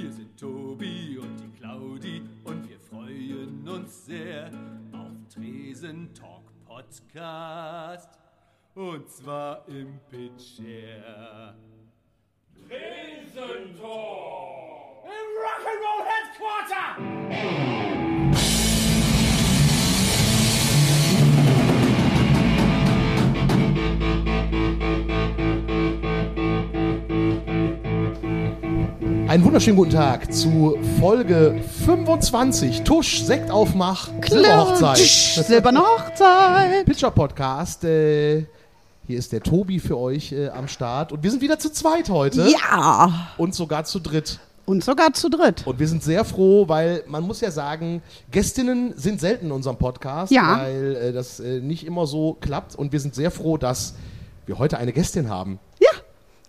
Hier sind Tobi und die Claudi und wir freuen uns sehr auf Tresen Talk Podcast. Und zwar im Pitcher. Tresen Talk! Im Rock'n'Roll Headquarter! Einen wunderschönen guten Tag zu Folge 25. Tusch, Sektaufmach, Silberhochzeit. Silberne Hochzeit. Pitcher Podcast. Äh, hier ist der Tobi für euch äh, am Start. Und wir sind wieder zu zweit heute. Ja. Und sogar zu dritt. Und sogar zu dritt. Und wir sind sehr froh, weil man muss ja sagen, Gästinnen sind selten in unserem Podcast, Ja. weil äh, das äh, nicht immer so klappt. Und wir sind sehr froh, dass wir heute eine Gästin haben.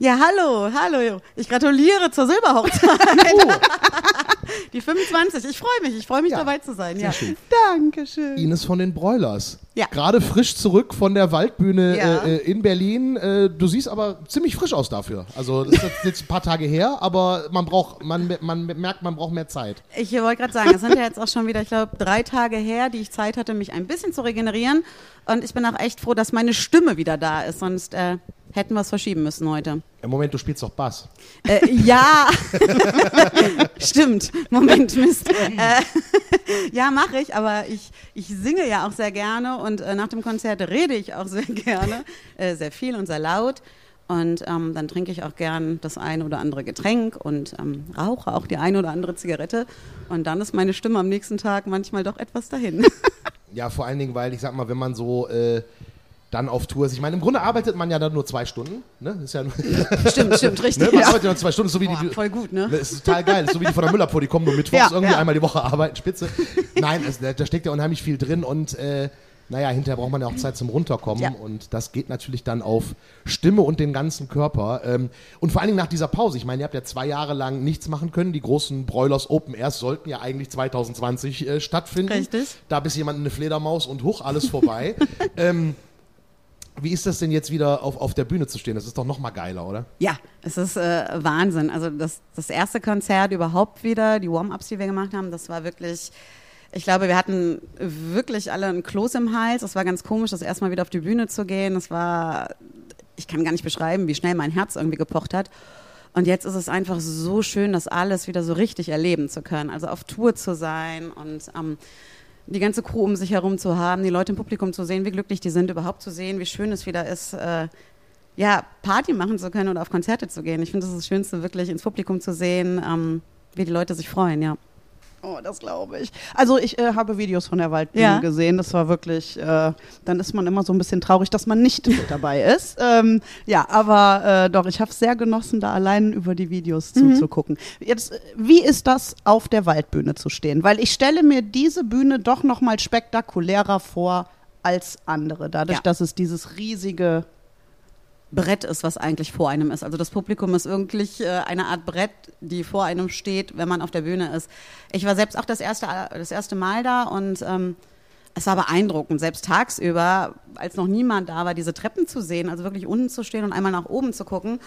Ja. Hallo, hallo. Ich gratuliere zur Silberhochzeit. Die 25. Ich freue mich, ich freue mich Ja, dabei zu sein. Ja. schön. Dankeschön. Ines von den Broilers. Ja. Gerade frisch zurück von der Waldbühne Ja. äh, äh, in Berlin. Äh, du siehst aber ziemlich frisch aus dafür. Also das ist jetzt- jetzt ein paar Tage her, aber man braucht, man, man merkt, man braucht mehr Zeit. Ich wollte gerade sagen, es sind ja jetzt auch schon wieder, ich glaube, drei Tage her, die ich Zeit hatte, mich ein bisschen zu regenerieren. Und ich bin auch echt froh, dass meine Stimme wieder da ist, sonst äh, hätten wir es verschieben müssen heute. Im Moment, du spielst doch Bass. Äh, ja, stimmt. Moment, Mist. Äh, ja, mache ich, aber ich, ich singe ja auch sehr gerne und äh, nach dem Konzert rede ich auch sehr gerne, äh, sehr viel und sehr laut. Und ähm, dann trinke ich auch gern das eine oder andere Getränk und ähm, rauche auch die eine oder andere Zigarette. Und dann ist meine Stimme am nächsten Tag manchmal doch etwas dahin. Ja, vor allen Dingen, weil ich sag mal, wenn man so äh, dann auf Tour ist. Ich meine, im Grunde arbeitet man ja dann nur zwei Stunden. Ne? Ist ja stimmt, stimmt, richtig. ne? Man ja. arbeitet ja nur zwei Stunden, so wie Boah, die. voll gut, ne? Das ist total geil. Das ist so wie die von der Müllabfuhr, die kommen nur mittwochs Ja, irgendwie ja. einmal die Woche arbeiten, spitze. Nein, es, da, da steckt ja unheimlich viel drin und äh, naja, hinterher braucht man ja auch Zeit zum Runterkommen Ja. und das geht natürlich dann auf Stimme und den ganzen Körper. Ähm, und vor allen Dingen nach dieser Pause. Ich meine, ihr habt ja zwei Jahre lang nichts machen können. Die großen Broilers Open Airs sollten ja eigentlich 2020 äh, stattfinden. Richtig. Da bis jemand eine Fledermaus und hoch, alles vorbei. ähm, wie ist das denn jetzt wieder auf, auf der Bühne zu stehen? Das ist doch noch mal geiler, oder? Ja, es ist äh, Wahnsinn. Also das, das erste Konzert überhaupt wieder, die Warm-ups, die wir gemacht haben, das war wirklich, ich glaube, wir hatten wirklich alle ein Kloß im Hals. Es war ganz komisch, das erste Mal wieder auf die Bühne zu gehen. Es war, ich kann gar nicht beschreiben, wie schnell mein Herz irgendwie gepocht hat. Und jetzt ist es einfach so schön, das alles wieder so richtig erleben zu können. Also auf Tour zu sein und ähm, die ganze Crew um sich herum zu haben, die Leute im Publikum zu sehen, wie glücklich die sind, überhaupt zu sehen, wie schön es wieder ist, äh, ja, Party machen zu können oder auf Konzerte zu gehen. Ich finde, das das Schönste, wirklich ins Publikum zu sehen, ähm, wie die Leute sich freuen, ja. Oh, das glaube ich. Also ich äh, habe Videos von der Waldbühne Ja. gesehen. Das war wirklich, äh, dann ist man immer so ein bisschen traurig, dass man nicht mit dabei ist. Ähm, ja, aber äh, doch, ich habe es sehr genossen, da allein über die Videos zuzugucken. Jetzt, äh, wie ist das, auf der Waldbühne zu stehen? Weil ich stelle mir diese Bühne doch noch mal spektakulärer vor als andere, dadurch, Ja. dass es dieses riesige Brett ist, was eigentlich vor einem ist. Also das Publikum ist wirklich äh, eine Art Brett, die vor einem steht, wenn man auf der Bühne ist. Ich war selbst auch das erste, das erste Mal da und ähm, es war beeindruckend, selbst tagsüber, als noch niemand da war, diese Treppen zu sehen, also wirklich unten zu stehen und einmal nach oben zu gucken.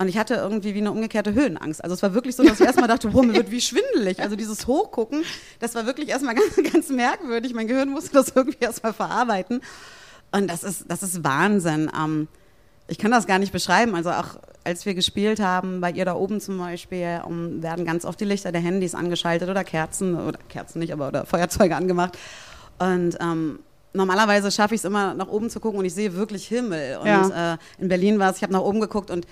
Und ich hatte irgendwie wie eine umgekehrte Höhenangst. Also es war wirklich so, dass ich erstmal dachte, boah, mir wird wie schwindelig. Also dieses Hochgucken, das war wirklich erstmal ganz, ganz merkwürdig. Mein Gehirn musste das irgendwie erstmal verarbeiten. Und das ist, das ist Wahnsinn. Ähm, ich kann das gar nicht beschreiben. Also auch als wir gespielt haben, bei ihr da oben zum Beispiel, um, werden ganz oft die Lichter der Handys angeschaltet oder Kerzen, oder Kerzen nicht, aber oder Feuerzeuge angemacht. Und ähm, normalerweise schaffe ich es immer nach oben zu gucken und ich sehe wirklich Himmel. Und Ja. äh, in Berlin war es, ich habe nach oben geguckt und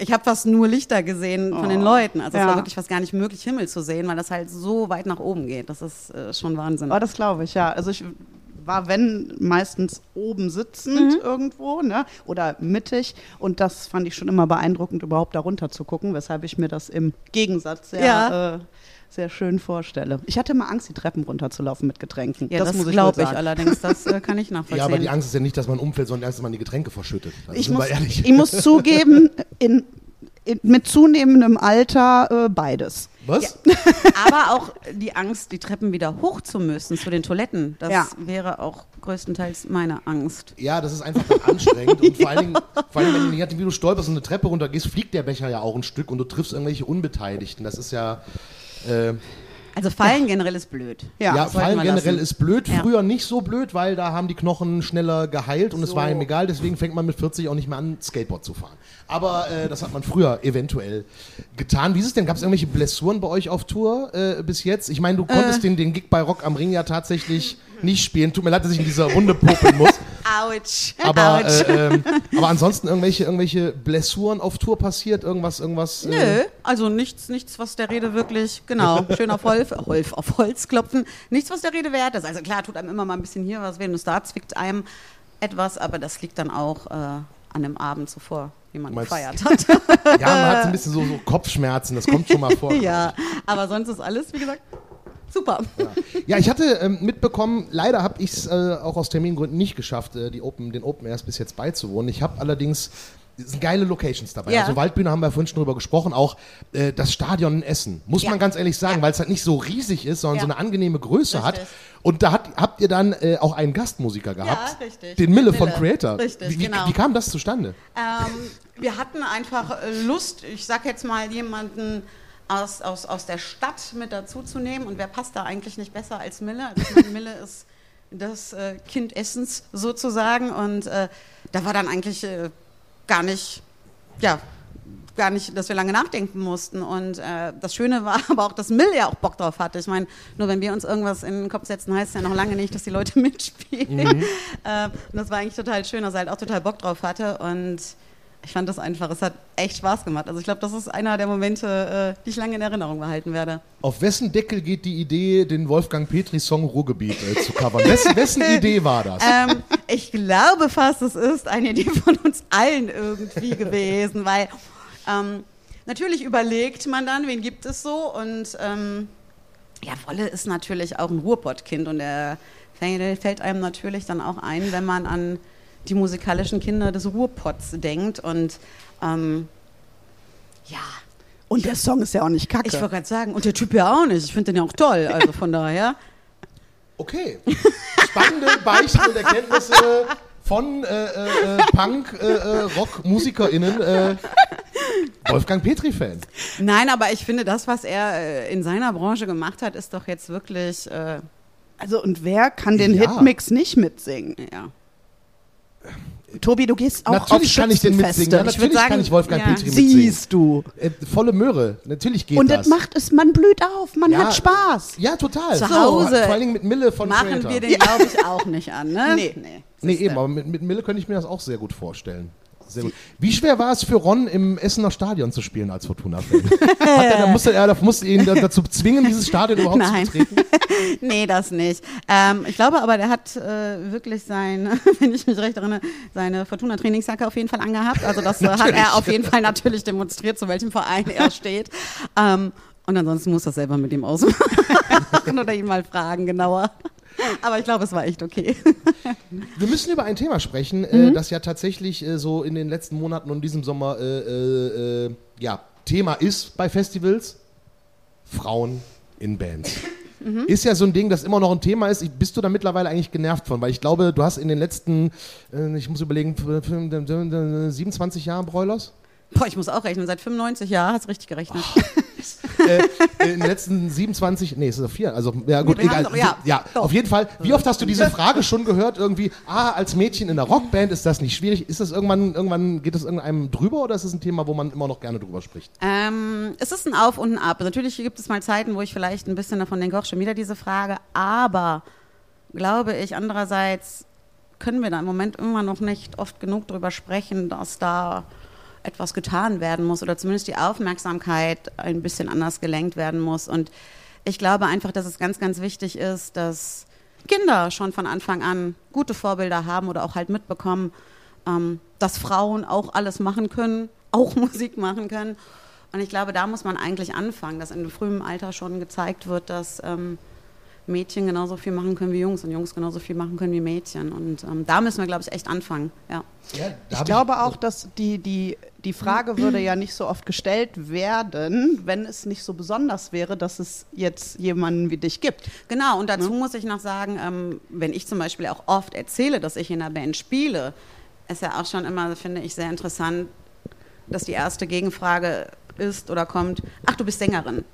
ich habe fast nur Lichter gesehen von den Oh, Leuten. Also es ja. war wirklich fast gar nicht möglich, Himmel zu sehen, weil das halt so weit nach oben geht. Das ist äh, schon Wahnsinn. Oh, das glaube ich, ja. Also ich war, wenn, meistens oben sitzend irgendwo, ne? Oder mittig. Und das fand ich schon immer beeindruckend, überhaupt da runter zu gucken, weshalb ich mir das im Gegensatz sehr, Ja. äh, sehr schön vorstelle. Ich hatte immer Angst, die Treppen runterzulaufen mit Getränken. ja, das, muss ich glaube ich allerdings. Das äh, kann ich nachvollziehen. Ja, aber die Angst ist ja nicht, dass man umfällt, sondern erst, dass man die Getränke verschüttet. Also Ich muss, ich muss zugeben, in, in, mit zunehmendem Alter äh, beides. Was? Aber auch die Angst, die Treppen wieder hoch zu müssen zu den Toiletten. Das Ja. wäre auch größtenteils meine Angst. Ja, das ist einfach anstrengend. Und vor allen Dingen, vor allen Dingen wenn du, wie du stolperst und eine Treppe runtergehst, fliegt der Becher ja auch ein Stück und du triffst irgendwelche Unbeteiligten. Das ist ja. Äh, Also Fallen generell ist blöd. Ja, ja, Fallen generell lassen. ist blöd. Ja. Früher nicht so blöd, weil da haben die Knochen schneller geheilt und es So. war ihm egal. Deswegen fängt man mit 40 auch nicht mehr an, Skateboard zu fahren. Aber äh, das hat man früher eventuell getan. Wie ist es denn? Gab es irgendwelche Blessuren bei euch auf Tour äh, bis jetzt? Ich meine, du konntest den, den Gig bei Rock am Ring ja tatsächlich nicht spielen. Tut mir leid, dass ich in dieser Runde popeln muss. Autsch. Aber, Autsch. äh, ähm, aber ansonsten irgendwelche, irgendwelche Blessuren auf Tour passiert? Irgendwas, irgendwas? Nö, Äh, also nichts, nichts, was der Rede wirklich, genau, schön auf Holz, Holz, auf Holz klopfen, nichts, was der Rede wert ist. Also klar, tut einem immer mal ein bisschen hier was weh, und da zwickt einem etwas, aber das liegt dann auch äh, an dem Abend zuvor, wie man meinst- gefeiert hat. ja, man hat ein bisschen so, so Kopfschmerzen, das kommt schon mal vor. ja, aber sonst ist alles, wie gesagt, super. Ja, ich hatte ähm, mitbekommen, leider habe ich es äh, auch aus Termingründen nicht geschafft, äh, die Open, den Open Airs bis jetzt beizuwohnen. Ich habe allerdings sind geile Locations dabei. Ja. Also Waldbühne haben wir vorhin schon drüber gesprochen, auch äh, das Stadion in Essen. Muss Ja. man ganz ehrlich sagen, Ja. weil es halt nicht so riesig ist, sondern Ja. so eine angenehme Größe hat. Richtig. Und da hat, habt ihr dann äh, auch einen Gastmusiker gehabt. richtig. Den Mille von Mille. Creator. Richtig, wie, wie, genau. wie kam das zustande? Ähm, wir hatten einfach äh, Lust, ich sag jetzt mal, jemanden aus, aus, aus der Stadt mit dazu zu nehmen. Und wer passt da eigentlich nicht besser als Mille? Also meine, Mille ist das äh, Kind Essens sozusagen. Und äh, da war dann eigentlich äh, gar nicht, ja, gar nicht, dass wir lange nachdenken mussten. Und äh, das Schöne war aber auch, dass Mill ja auch Bock drauf hatte. Ich meine, nur wenn wir uns irgendwas in den Kopf setzen, heißt es ja noch lange nicht, dass die Leute mitspielen. Äh, und das war eigentlich total schön, dass er halt auch total Bock drauf hatte. Und ich fand das einfach, es hat echt Spaß gemacht. Also ich glaube, das ist einer der Momente, äh, die ich lange in Erinnerung behalten werde. Auf wessen Deckel geht die Idee, den Wolfgang Petri-Song Ruhrgebiet äh, zu covern? Wessen, wessen Idee war das? ähm, ich glaube fast, es ist eine Idee von uns allen irgendwie gewesen, weil ähm, natürlich überlegt man dann, wen gibt es so und ähm, ja, Wolle ist natürlich auch ein Ruhrpottkind und er fällt fällt einem natürlich dann auch ein, wenn man an die musikalischen Kinder des Ruhrpots denkt und ähm, ja, Und der Song ist ja auch nicht kacke. ich wollte gerade sagen, und der Typ ja auch nicht, ich finde den ja auch toll, also von daher. Okay. Spannende Beichten und Erkenntnisse von äh, äh, äh, Punk, äh, äh. Äh, Wolfgang Petri-Fan. Nein, aber ich finde, das, was er äh, in seiner Branche gemacht hat, ist doch jetzt wirklich, äh, Also, und wer kann den Ja. Hitmix nicht mitsingen? ja. Tobi, du gehst auch Natürlich auf kann ich den mitsingen. Ja, natürlich sagen, kann ich Wolfgang ja. Petri mitsingen. Siehst du. Äh, volle Möhre. Natürlich geht Und das. das macht es, man blüht auf, man Ja. hat Spaß. ja, total. Zu Hause Vor allen Dingen mit Mille von Machen Creator. wir den, glaube ich, auch nicht an, ne? Nee. nee. Nee, eben, aber mit, mit Mille könnte ich mir das auch sehr gut vorstellen. Sehr gut. Wie schwer war es für Ron im Essener Stadion zu spielen als Fortuna-Fan? Hat er- musste er musste ihn da- dazu zwingen, dieses Stadion überhaupt Nein. zu betreten? nee, das nicht. Ähm, ich glaube aber, der hat äh, wirklich sein, wenn ich mich recht erinnere, seine Fortuna-Trainingsjacke auf jeden Fall angehabt. Also das äh, hat er auf jeden Fall natürlich demonstriert, zu welchem Verein er steht. Ähm, und ansonsten muss das selber mit ihm ausmachen oder ihn mal fragen genauer. Aber ich glaube, es war echt okay. Wir müssen über ein Thema sprechen, Mhm. äh, das ja tatsächlich äh, so in den letzten Monaten und diesem Sommer äh, äh, äh, ja, Thema ist bei Festivals. Frauen in Bands. Mhm. Ist ja so ein Ding, das immer noch ein Thema ist. Ich- Bist du da mittlerweile eigentlich genervt von? Weil ich glaube, du hast in den letzten, äh, ich muss überlegen, f- f- 27 Jahren Broilers? Boah, ich muss auch rechnen. Seit 95 Jahren hast du richtig gerechnet. Äh, in den letzten 27, nee, es ist vier, also ja gut, egal. auch, ja. Doch. auf jeden Fall. Wie oft hast du diese Frage schon gehört irgendwie, ah, als Mädchen in einer Rockband ist das nicht schwierig? Ist das irgendwann, irgendwann geht das irgendeinem drüber oder ist es ein Thema, wo man immer noch gerne drüber spricht? Ähm, es ist ein Auf und ein Ab. Natürlich gibt es mal Zeiten, wo ich vielleicht ein bisschen davon denke, auch schon wieder diese Frage. Aber glaube ich, andererseits können wir da im Moment immer noch nicht oft genug drüber sprechen, dass da etwas getan werden muss oder zumindest die Aufmerksamkeit ein bisschen anders gelenkt werden muss. Und ich glaube einfach, dass es ganz, ganz wichtig ist, dass Kinder schon von Anfang an gute Vorbilder haben oder auch halt mitbekommen, ähm, dass Frauen auch alles machen können, auch Musik machen können. Und ich glaube, da muss man eigentlich anfangen, dass in frühem Alter schon gezeigt wird, dass ähm, Mädchen genauso viel machen können wie Jungs und Jungs genauso viel machen können wie Mädchen. Und ähm, da müssen wir, glaube ich, echt anfangen. Ja. Ja, Ich glaube auch, dass die, die die Frage würde ja nicht so oft gestellt werden, wenn es nicht so besonders wäre, dass es jetzt jemanden wie dich gibt. Genau, und dazu muss ich noch sagen, ähm, wenn ich zum Beispiel auch oft erzähle, dass ich in einer Band spiele, ist ja auch schon immer, finde ich, sehr interessant, dass die erste Gegenfrage ist oder kommt, ach, du bist Sängerin.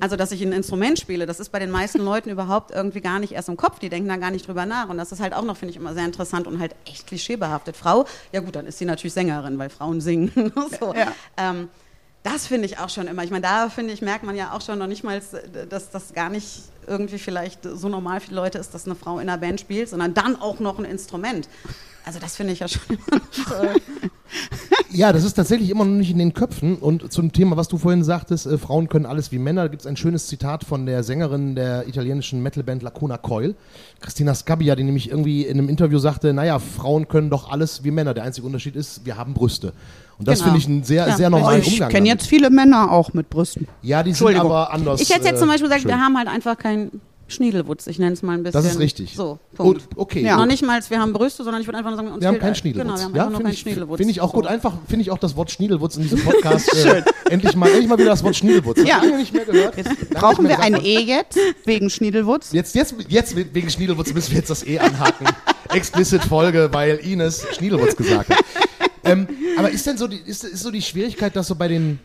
Also, dass ich ein Instrument spiele, das ist bei den meisten Leuten überhaupt irgendwie gar nicht erst im Kopf. Die denken da gar nicht drüber nach. Und das ist halt auch noch, finde ich, immer sehr interessant und halt echt klischeebehaftet. Frau, ja gut, dann ist sie natürlich Sängerin, weil Frauen singen. so. Ja. Ähm, das finde ich auch schon immer. Ich meine, da finde ich, merkt man ja auch schon noch nicht mal, dass das gar nicht irgendwie vielleicht so normal für die Leute ist, dass eine Frau in einer Band spielt, sondern dann auch noch ein Instrument. Also das finde ich ja schon Ja, das ist tatsächlich immer noch nicht in den Köpfen. Und zum Thema, was du vorhin sagtest, äh, Frauen können alles wie Männer, da gibt es ein schönes Zitat von der Sängerin der italienischen Metalband Lacuna Coil, Christina Scabbia, die nämlich irgendwie in einem Interview sagte, naja, Frauen können doch alles wie Männer. Der einzige Unterschied ist, wir haben Brüste. Und das Genau. finde ich einen sehr, Ja, sehr normalen ich Umgang. kenne damit. jetzt viele Männer auch mit Brüsten. Ja, die sind aber anders. Ich hätte jetzt äh, zum Beispiel gesagt, schön. wir haben halt einfach keinen Schniedelwutz. Ich nenne es mal ein bisschen. Das ist richtig. So, Punkt. Und, okay. Ja. Noch nicht mal, wir haben Brüste, sondern ich würde einfach nur sagen, Wir haben keinen halt- Schniedelwutz. Genau, wir haben ja, einfach noch finde keinen ich, Schniedelwutz. finde ich auch gut. So. Einfach finde ich auch das Wort Schniedelwutz in diesem Podcast. äh, endlich mal, endlich mal wieder das Wort Schniedelwutz. Ich Ja. lange nicht mehr gehört. Lange Brauchen wir ein. E jetzt wegen Schniedelwutz? Jetzt, jetzt, jetzt wegen Schniedelwutz müssen wir jetzt das E anhaken. Explicit Folge, weil Ines Schniedelwutz gesagt hat. Ähm, aber ist denn so die, ist, ist so die Schwierigkeit, dass so bei den,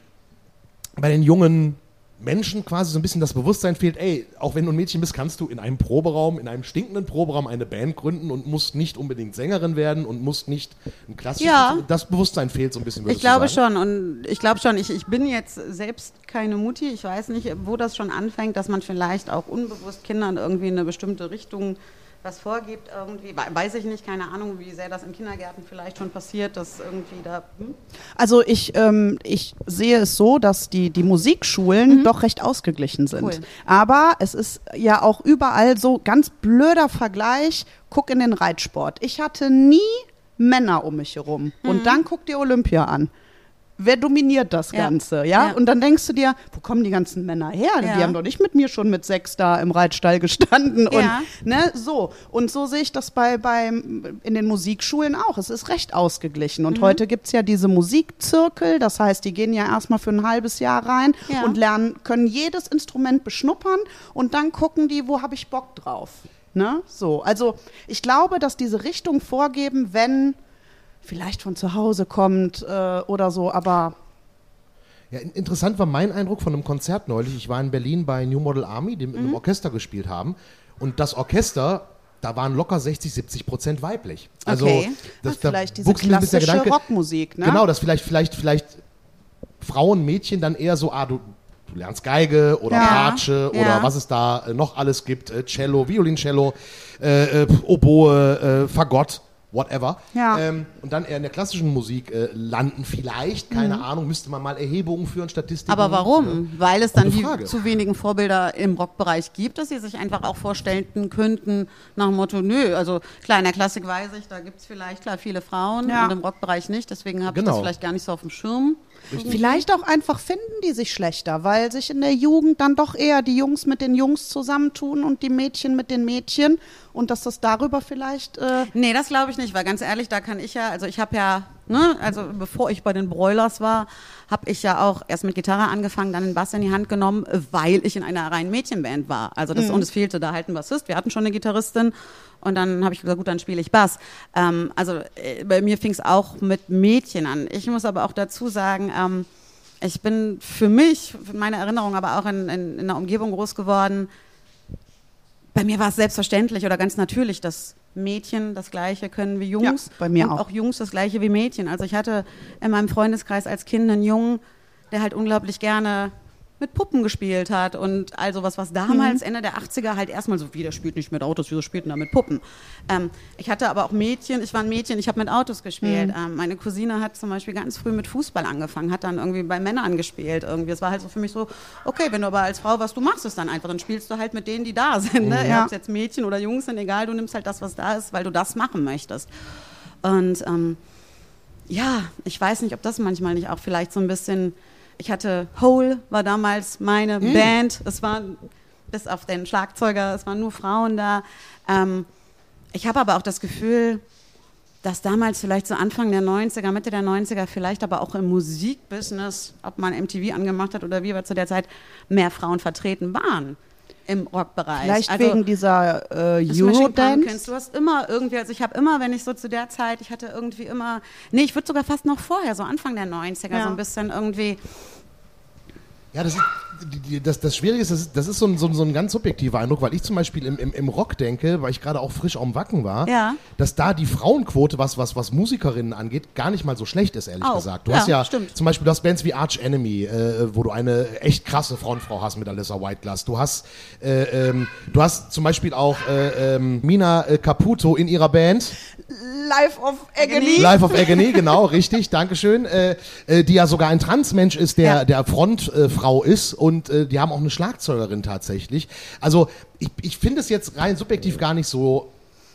bei den jungen Menschen quasi so ein bisschen das Bewusstsein fehlt, ey, auch wenn du ein Mädchen bist, kannst du in einem Proberaum, in einem stinkenden Proberaum eine Band gründen und musst nicht unbedingt Sängerin werden und musst nicht ein klassisches. Ja. Das Bewusstsein fehlt so ein bisschen. Ich glaube schon und ich glaube schon, ich, ich bin jetzt selbst keine Mutti. Ich weiß nicht, wo das schon anfängt, dass man vielleicht auch unbewusst Kindern irgendwie in eine bestimmte Richtung was vorgibt irgendwie. We- Weiß ich nicht, keine Ahnung, wie sehr das in Kindergärten vielleicht schon passiert, dass irgendwie da. Hm? Also ich, ähm, ich sehe es so, dass die, die Musikschulen doch recht ausgeglichen sind. Cool. Aber es ist ja auch überall so ganz blöder Vergleich. Guck in den Reitsport. Ich hatte nie Männer um mich herum. Und dann guck dir Olympia an. Wer dominiert das. Ganze, ja? Ja. Und dann denkst du dir, wo kommen die ganzen Männer her? Ja. Die haben doch nicht mit mir schon mit sechs da im Reitstall gestanden. Und, ne, so. Und so sehe ich das bei, bei, in den Musikschulen auch. Es ist recht ausgeglichen. Mhm. Und heute gibt es ja diese Musikzirkel. Das heißt, die gehen ja erstmal für ein halbes Jahr rein und lernen, können jedes Instrument beschnuppern und dann gucken die, wo habe ich Bock drauf. Ne? So. Also ich glaube, dass diese Richtung vorgeben, wenn vielleicht von zu Hause kommt äh, oder so, aber Ja, in- interessant war mein Eindruck von einem Konzert neulich. Ich war in Berlin bei New Model Army, die mit Mhm. einem Orchester gespielt haben. Und das Orchester, da waren locker 60, 70 Prozent weiblich. Also, Okay. das, Ach, vielleicht diese klassische Gedanke- Rockmusik, ne? Genau, dass vielleicht, vielleicht, vielleicht Frauen, Mädchen dann eher so, ah, du, du lernst Geige oder Ja. Bratsche oder Ja. was es da äh, noch alles gibt, äh, Cello, Violincello, äh, äh, Oboe, äh, Fagott, whatever. Ja. Ähm, und dann eher in der klassischen Musik äh, landen vielleicht, keine Ahnung, müsste man mal Erhebungen führen, Statistiken. Aber warum? Weil es dann die zu wenigen Vorbilder im Rockbereich gibt, dass sie sich einfach auch vorstellen könnten, nach dem Motto, nö, also klar, in der Klassik weiß ich, da gibt es vielleicht klar viele Frauen Ja. und im Rockbereich nicht, deswegen habe ich Genau. das vielleicht gar nicht so auf dem Schirm. Vielleicht auch einfach finden die sich schlechter, weil sich in der Jugend dann doch eher die Jungs mit den Jungs zusammentun und die Mädchen mit den Mädchen und dass das darüber vielleicht. Äh, Nee, das glaube ich nicht, weil ganz ehrlich, da kann ich ja, also ich habe ja, ne, also bevor ich bei den Broilers war, habe ich ja auch erst mit Gitarre angefangen, dann den Bass in die Hand genommen, weil ich in einer reinen Mädchenband war. Also das, und es fehlte da halt ein Bassist, wir hatten schon eine Gitarristin und dann habe ich gesagt, gut, dann spiele ich Bass. Ähm, also äh, bei mir fing es auch mit Mädchen an. Ich muss aber auch dazu sagen, ähm, ich bin für mich, für meine Erinnerung, aber auch in, in, in einer Umgebung groß geworden, bei mir war es selbstverständlich oder ganz natürlich, dass Mädchen das Gleiche können wie Jungs. Ja, bei mir und auch. auch Jungs das Gleiche wie Mädchen. Also ich hatte in meinem Freundeskreis als Kind einen Jungen, der halt unglaublich gerne mit Puppen gespielt hat und also was, was damals Mhm. Ende der 80er halt erstmal so, wie der spielt nicht mit Autos, wieso spielt denn er mit Puppen? Ähm, ich hatte aber auch Mädchen, ich war ein Mädchen, ich habe mit Autos gespielt. Mhm. Ähm, meine Cousine hat zum Beispiel ganz früh mit Fußball angefangen, hat dann irgendwie bei Männern gespielt irgendwie. Es war halt so für mich so, okay, wenn du aber als Frau was du machst, es dann einfach, dann spielst du halt mit denen, die da sind. Ne? Ja. Ob es jetzt Mädchen oder Jungs sind, egal, du nimmst halt das, was da ist, weil du das machen möchtest. Und ähm, ja, ich weiß nicht, ob das manchmal nicht auch vielleicht so ein bisschen. Ich hatte Hole, war damals meine Band. Es waren bis auf den Schlagzeuger, es waren nur Frauen da. Ähm, ich habe aber auch das Gefühl, dass damals vielleicht so Anfang der 90er, Mitte der 90er, vielleicht aber auch im Musikbusiness, ob man MTV angemacht hat oder wie wir zu der Zeit, mehr Frauen vertreten waren im Rockbereich. Vielleicht Also, wegen dieser äh, Eurodance. Du hast immer irgendwie, also ich habe immer, wenn ich so zu der Zeit, ich hatte irgendwie immer, nee, ich würde sogar fast noch vorher, so Anfang der 90er, Ja. so ein bisschen irgendwie, Ja, das, ist, das, das Schwierige ist, das ist, das ist so, ein, so, ein, so ein ganz subjektiver Eindruck, weil ich zum Beispiel im, im, im Rock denke, weil ich gerade auch frisch am Wacken war, Ja. dass da die Frauenquote, was, was, was Musikerinnen angeht, gar nicht mal so schlecht ist, ehrlich Auch. gesagt. Du Ja, hast ja stimmt. zum Beispiel, du hast Bands wie Arch Enemy, äh, wo du eine echt krasse Frauenfrau hast mit Alyssa Whiteglass. Du hast, äh, ähm, du hast zum Beispiel auch äh, ähm, Mina äh, Caputo in ihrer Band. Life of Agony. Life of Agony, genau, richtig, Dankeschön. Äh, äh, die ja sogar ein Transmensch ist, der, Ja. der Frontfrau ist und äh, die haben auch eine Schlagzeugerin tatsächlich. Also ich, ich finde es jetzt rein subjektiv gar nicht so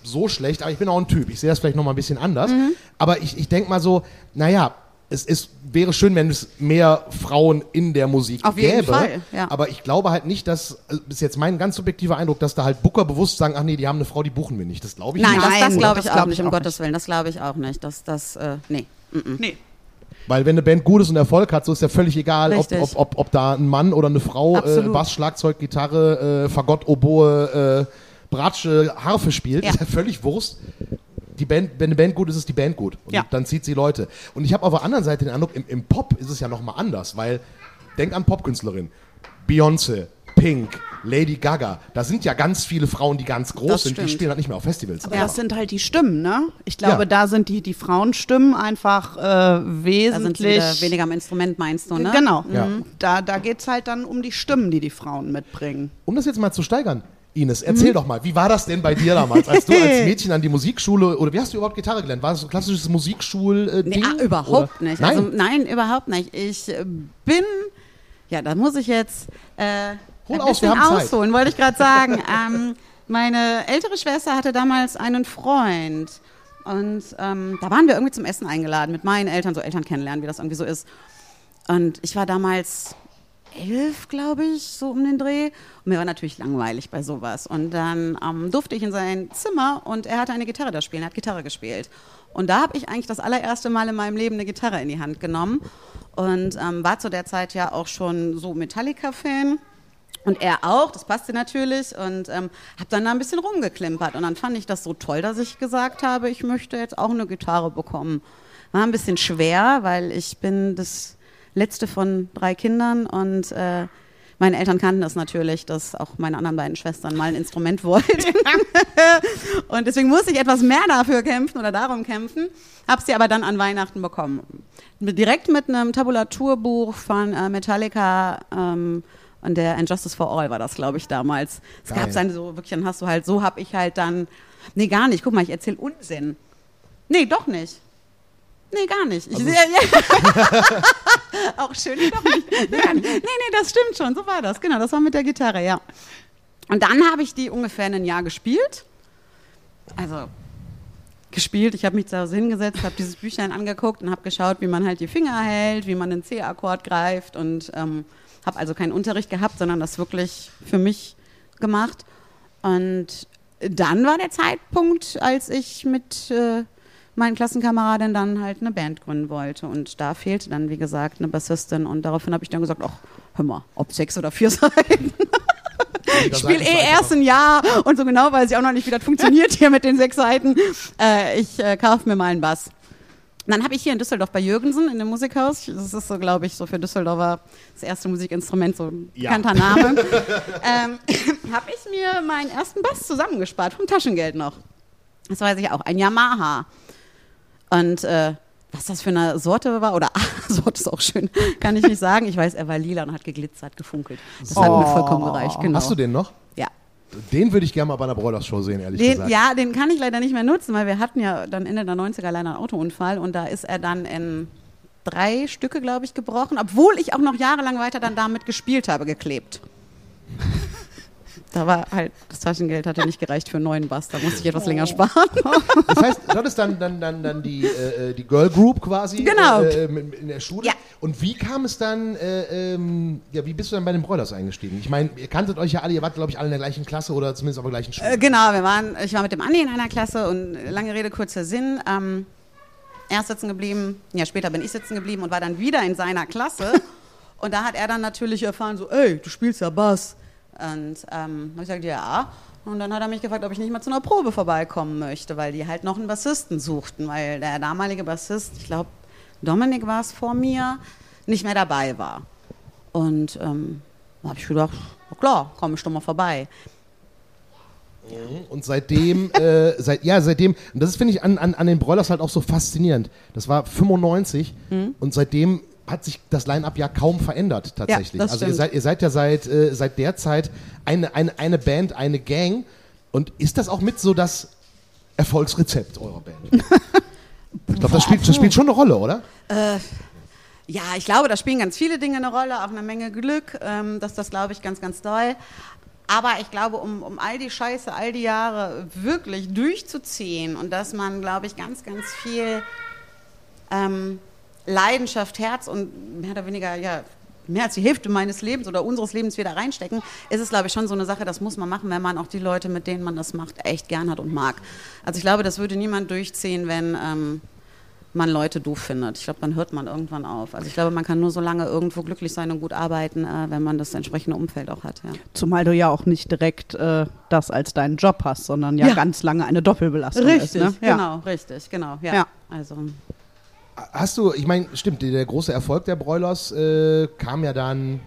so schlecht, aber ich bin auch ein Typ. Ich sehe das vielleicht noch mal ein bisschen anders. Mhm. Aber ich, ich denke mal so, naja, es, es wäre schön, wenn es mehr Frauen in der Musik Auf jeden gäbe. Fall, ja. Aber ich glaube halt nicht, dass, also, das ist jetzt mein ganz subjektiver Eindruck, dass da halt Booker bewusst sagen, ach nee, die haben eine Frau, die buchen wir nicht. Das glaube ich nein, nicht. das, das Nein, glaube das ich auch glaub nicht, ich um auch Gottes Willen, das glaube ich auch nicht, das, das, äh, nee. Nee. Weil wenn eine Band gut ist und Erfolg hat, so ist ja völlig egal, ob, ob, ob, ob da ein Mann oder eine Frau äh. Bass, Schlagzeug, Gitarre, äh, Fagott, Oboe, äh, Bratsche, Harfe spielt. Ja. Ist ja völlig Wurst. Die Band, wenn eine Band gut ist, ist die Band gut. Und Ja. dann zieht sie Leute. Und ich habe auf der anderen Seite den Eindruck, im, im Pop ist es ja nochmal anders, weil, denk an Popkünstlerin. Beyoncé, Pink, Lady Gaga. Da sind ja ganz viele Frauen, die ganz groß Das sind, die spielen halt nicht mehr auf Festivals. Aber das sind halt die Stimmen, ne? Ich glaube, Ja. da sind die, die Frauenstimmen einfach äh, Da sind wesentlich. weniger am Instrument, meinst du, ne? Genau. Ja. Da, da geht es halt dann um die Stimmen, die die Frauen mitbringen. Um das jetzt mal zu steigern, Ines, erzähl doch mal, wie war das denn bei dir damals, als du als Mädchen an die Musikschule, oder wie hast du überhaupt Gitarre gelernt? War das so ein klassisches Musikschul-Ding? Nee, ah, überhaupt nicht. Nein. Also, nein, überhaupt nicht. Ich äh, bin, ja, da muss ich jetzt äh, Hol ein aus, wir bisschen haben Zeit. ausholen, wollte ich gerade sagen. ähm, meine ältere Schwester hatte damals einen Freund. Und ähm, da waren wir irgendwie zum Essen eingeladen mit meinen Eltern, so Eltern kennenlernen, wie das irgendwie so ist. Und ich war damals elf, glaube ich, so um den Dreh. Und mir war natürlich langweilig bei sowas. Und dann ähm, durfte ich in sein Zimmer und er hatte eine Gitarre da spielen, er hat Gitarre gespielt. Und da habe ich eigentlich das allererste Mal in meinem Leben eine Gitarre in die Hand genommen und ähm, war zu der Zeit ja auch schon so Metallica-Fan. Und er auch, das passte natürlich. Und ähm, habe dann da ein bisschen rumgeklimpert. Und dann fand ich das so toll, dass ich gesagt habe, ich möchte jetzt auch eine Gitarre bekommen. War ein bisschen schwer, weil ich bin das letzte von drei Kindern und äh, meine Eltern kannten das natürlich, dass auch meine anderen beiden Schwestern mal ein Instrument wollten. und deswegen musste ich etwas mehr dafür kämpfen oder darum kämpfen, habe sie aber dann an Weihnachten bekommen. Direkt mit einem Tabulaturbuch von äh, Metallica ähm, und der And Justice for All war das, glaube ich, damals. Es gab dann so, wirklich, dann hast du halt, so habe ich halt dann, nee, gar nicht, guck mal, ich erzähle Unsinn. Nee, doch nicht. Nee, gar nicht. Ich, ja, ja. Auch schön, nee, doch nicht. Nee, gar nicht. nee, nee, das stimmt schon. So war das. Genau, das war mit der Gitarre, ja. Und dann habe ich die ungefähr ein Jahr gespielt. Also gespielt. Ich habe mich zu Hause hingesetzt, habe dieses Büchlein angeguckt und habe geschaut, wie man halt die Finger hält, wie man den C-Akkord greift und ähm, habe also keinen Unterricht gehabt, sondern das wirklich für mich gemacht. Und dann war der Zeitpunkt, als ich mit äh, meinen Klassenkameradinnen dann halt eine Band gründen wollte. Und da fehlte dann, wie gesagt, eine Bassistin. Und daraufhin habe ich dann gesagt, ach, hör mal, ob sechs oder vier Seiten. Ich spiele eh erst ein Jahr und so genau weiß ich auch noch nicht, wie das funktioniert hier mit den sechs Seiten. Äh, ich äh, kaufe mir mal einen Bass. Und dann habe ich hier in Düsseldorf bei Jürgensen in dem Musikhaus, das ist so, glaube ich, so für Düsseldorfer das erste Musikinstrument, so ein Ja. bekannter Name, ähm, habe ich mir meinen ersten Bass zusammengespart, vom Taschengeld noch. Das weiß ich auch, ein Yamaha. Und äh, was das für eine Sorte war, oder Sorte ist auch schön, kann ich nicht sagen. Ich weiß, er war lila und hat geglitzert, gefunkelt. Das hat mir vollkommen gereicht, genau. Hast du den noch? Ja. Den würde ich gerne mal bei einer Broilers-Show sehen, ehrlich Den, gesagt. ja, den kann ich leider nicht mehr nutzen, weil wir hatten ja dann Ende der 90er leider einen Autounfall und da ist er dann in drei Stücke, glaube ich, gebrochen, obwohl ich auch noch jahrelang weiter dann damit gespielt habe, geklebt. Da war halt, das Taschengeld hatte nicht gereicht für einen neuen Bass, da musste ich etwas länger sparen. Das heißt, das ist dann, dann, dann, dann die, äh, äh, die Girl Group quasi Genau. äh, äh, in der Schule. Ja. Und wie kam es dann, äh, ähm, ja, wie bist du dann bei den Broilers eingestiegen? Ich meine, ihr kanntet euch ja alle, ihr wart, glaube ich, alle in der gleichen Klasse oder zumindest auf der gleichen Schule. Äh, genau, wir waren, ich war mit dem Andi in einer Klasse und lange Rede, kurzer Sinn. Ähm, er ist sitzen geblieben, ja, später bin ich sitzen geblieben und war dann wieder in seiner Klasse. und da hat er dann natürlich erfahren, so, ey, du spielst ja Bass. Und ähm, habe ich gesagt, ja. Und dann hat er mich gefragt, ob ich nicht mal zu einer Probe vorbeikommen möchte, weil die halt noch einen Bassisten suchten, weil der damalige Bassist, ich glaube, Dominik war es vor mir, nicht mehr dabei war. Und ähm, da habe ich gedacht, na klar, komm ich doch mal vorbei. Und seitdem, äh, seit, ja, seitdem, und das finde ich an, an, an den Broilers halt auch so faszinierend. Das war 95 Mhm. und seitdem hat sich das Line-Up ja kaum verändert tatsächlich. das also ihr seid, ihr seid ja seit, äh, seit der Zeit eine, eine, eine Band, eine Gang. Und ist das auch mit so das Erfolgsrezept eurer Band? ich glaube, das spielt, das spielt schon eine Rolle, oder? Ja, ich glaube, da spielen ganz viele Dinge eine Rolle, auch eine Menge Glück. Ähm, das das, glaube ich, ganz, ganz doll. Aber ich glaube, um, um all die Scheiße, all die Jahre wirklich durchzuziehen und dass man, glaube ich, ganz, ganz viel ähm, Leidenschaft, Herz und mehr oder weniger, ja, mehr als die Hälfte meines Lebens oder unseres Lebens wieder reinstecken, ist es, glaube ich, schon so eine Sache, das muss man machen, wenn man auch die Leute, mit denen man das macht, echt gern hat und mag. Also ich glaube, das würde niemand durchziehen, wenn ähm, man Leute doof findet. Ich glaube, dann hört man irgendwann auf. Also ich glaube, man kann nur so lange irgendwo glücklich sein und gut arbeiten, äh, wenn man das entsprechende Umfeld auch hat. Ja. Zumal du ja auch nicht direkt äh, das als deinen Job hast, sondern ja, Ja. ganz lange eine Doppelbelastung ist. Ne? Ja. genau, richtig, genau. Ja. Also Hast du, ich meine, stimmt, der große Erfolg der Broilers äh, kam ja dann,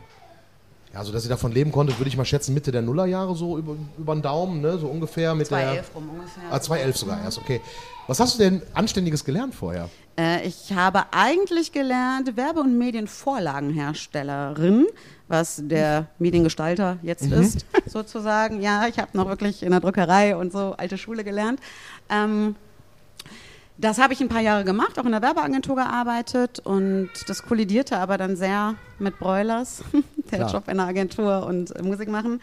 ja, so dass ihr davon leben konntet, würde ich mal schätzen, Mitte der Nullerjahre so über, über den Daumen, ne, so ungefähr mit der. 2011 rum ungefähr. Ah, 2011 sogar erst, okay. Was hast du denn Anständiges gelernt vorher? Äh, ich habe eigentlich gelernt Werbe- und Medienvorlagenherstellerin, was der Mediengestalter jetzt ist, sozusagen. Ja, ich habe noch wirklich in der Druckerei und so alte Schule gelernt. Ähm, das habe ich ein paar Jahre gemacht, auch in der Werbeagentur gearbeitet und das kollidierte aber dann sehr mit Broilers, der Klar. Job in der Agentur und äh, Musik machen.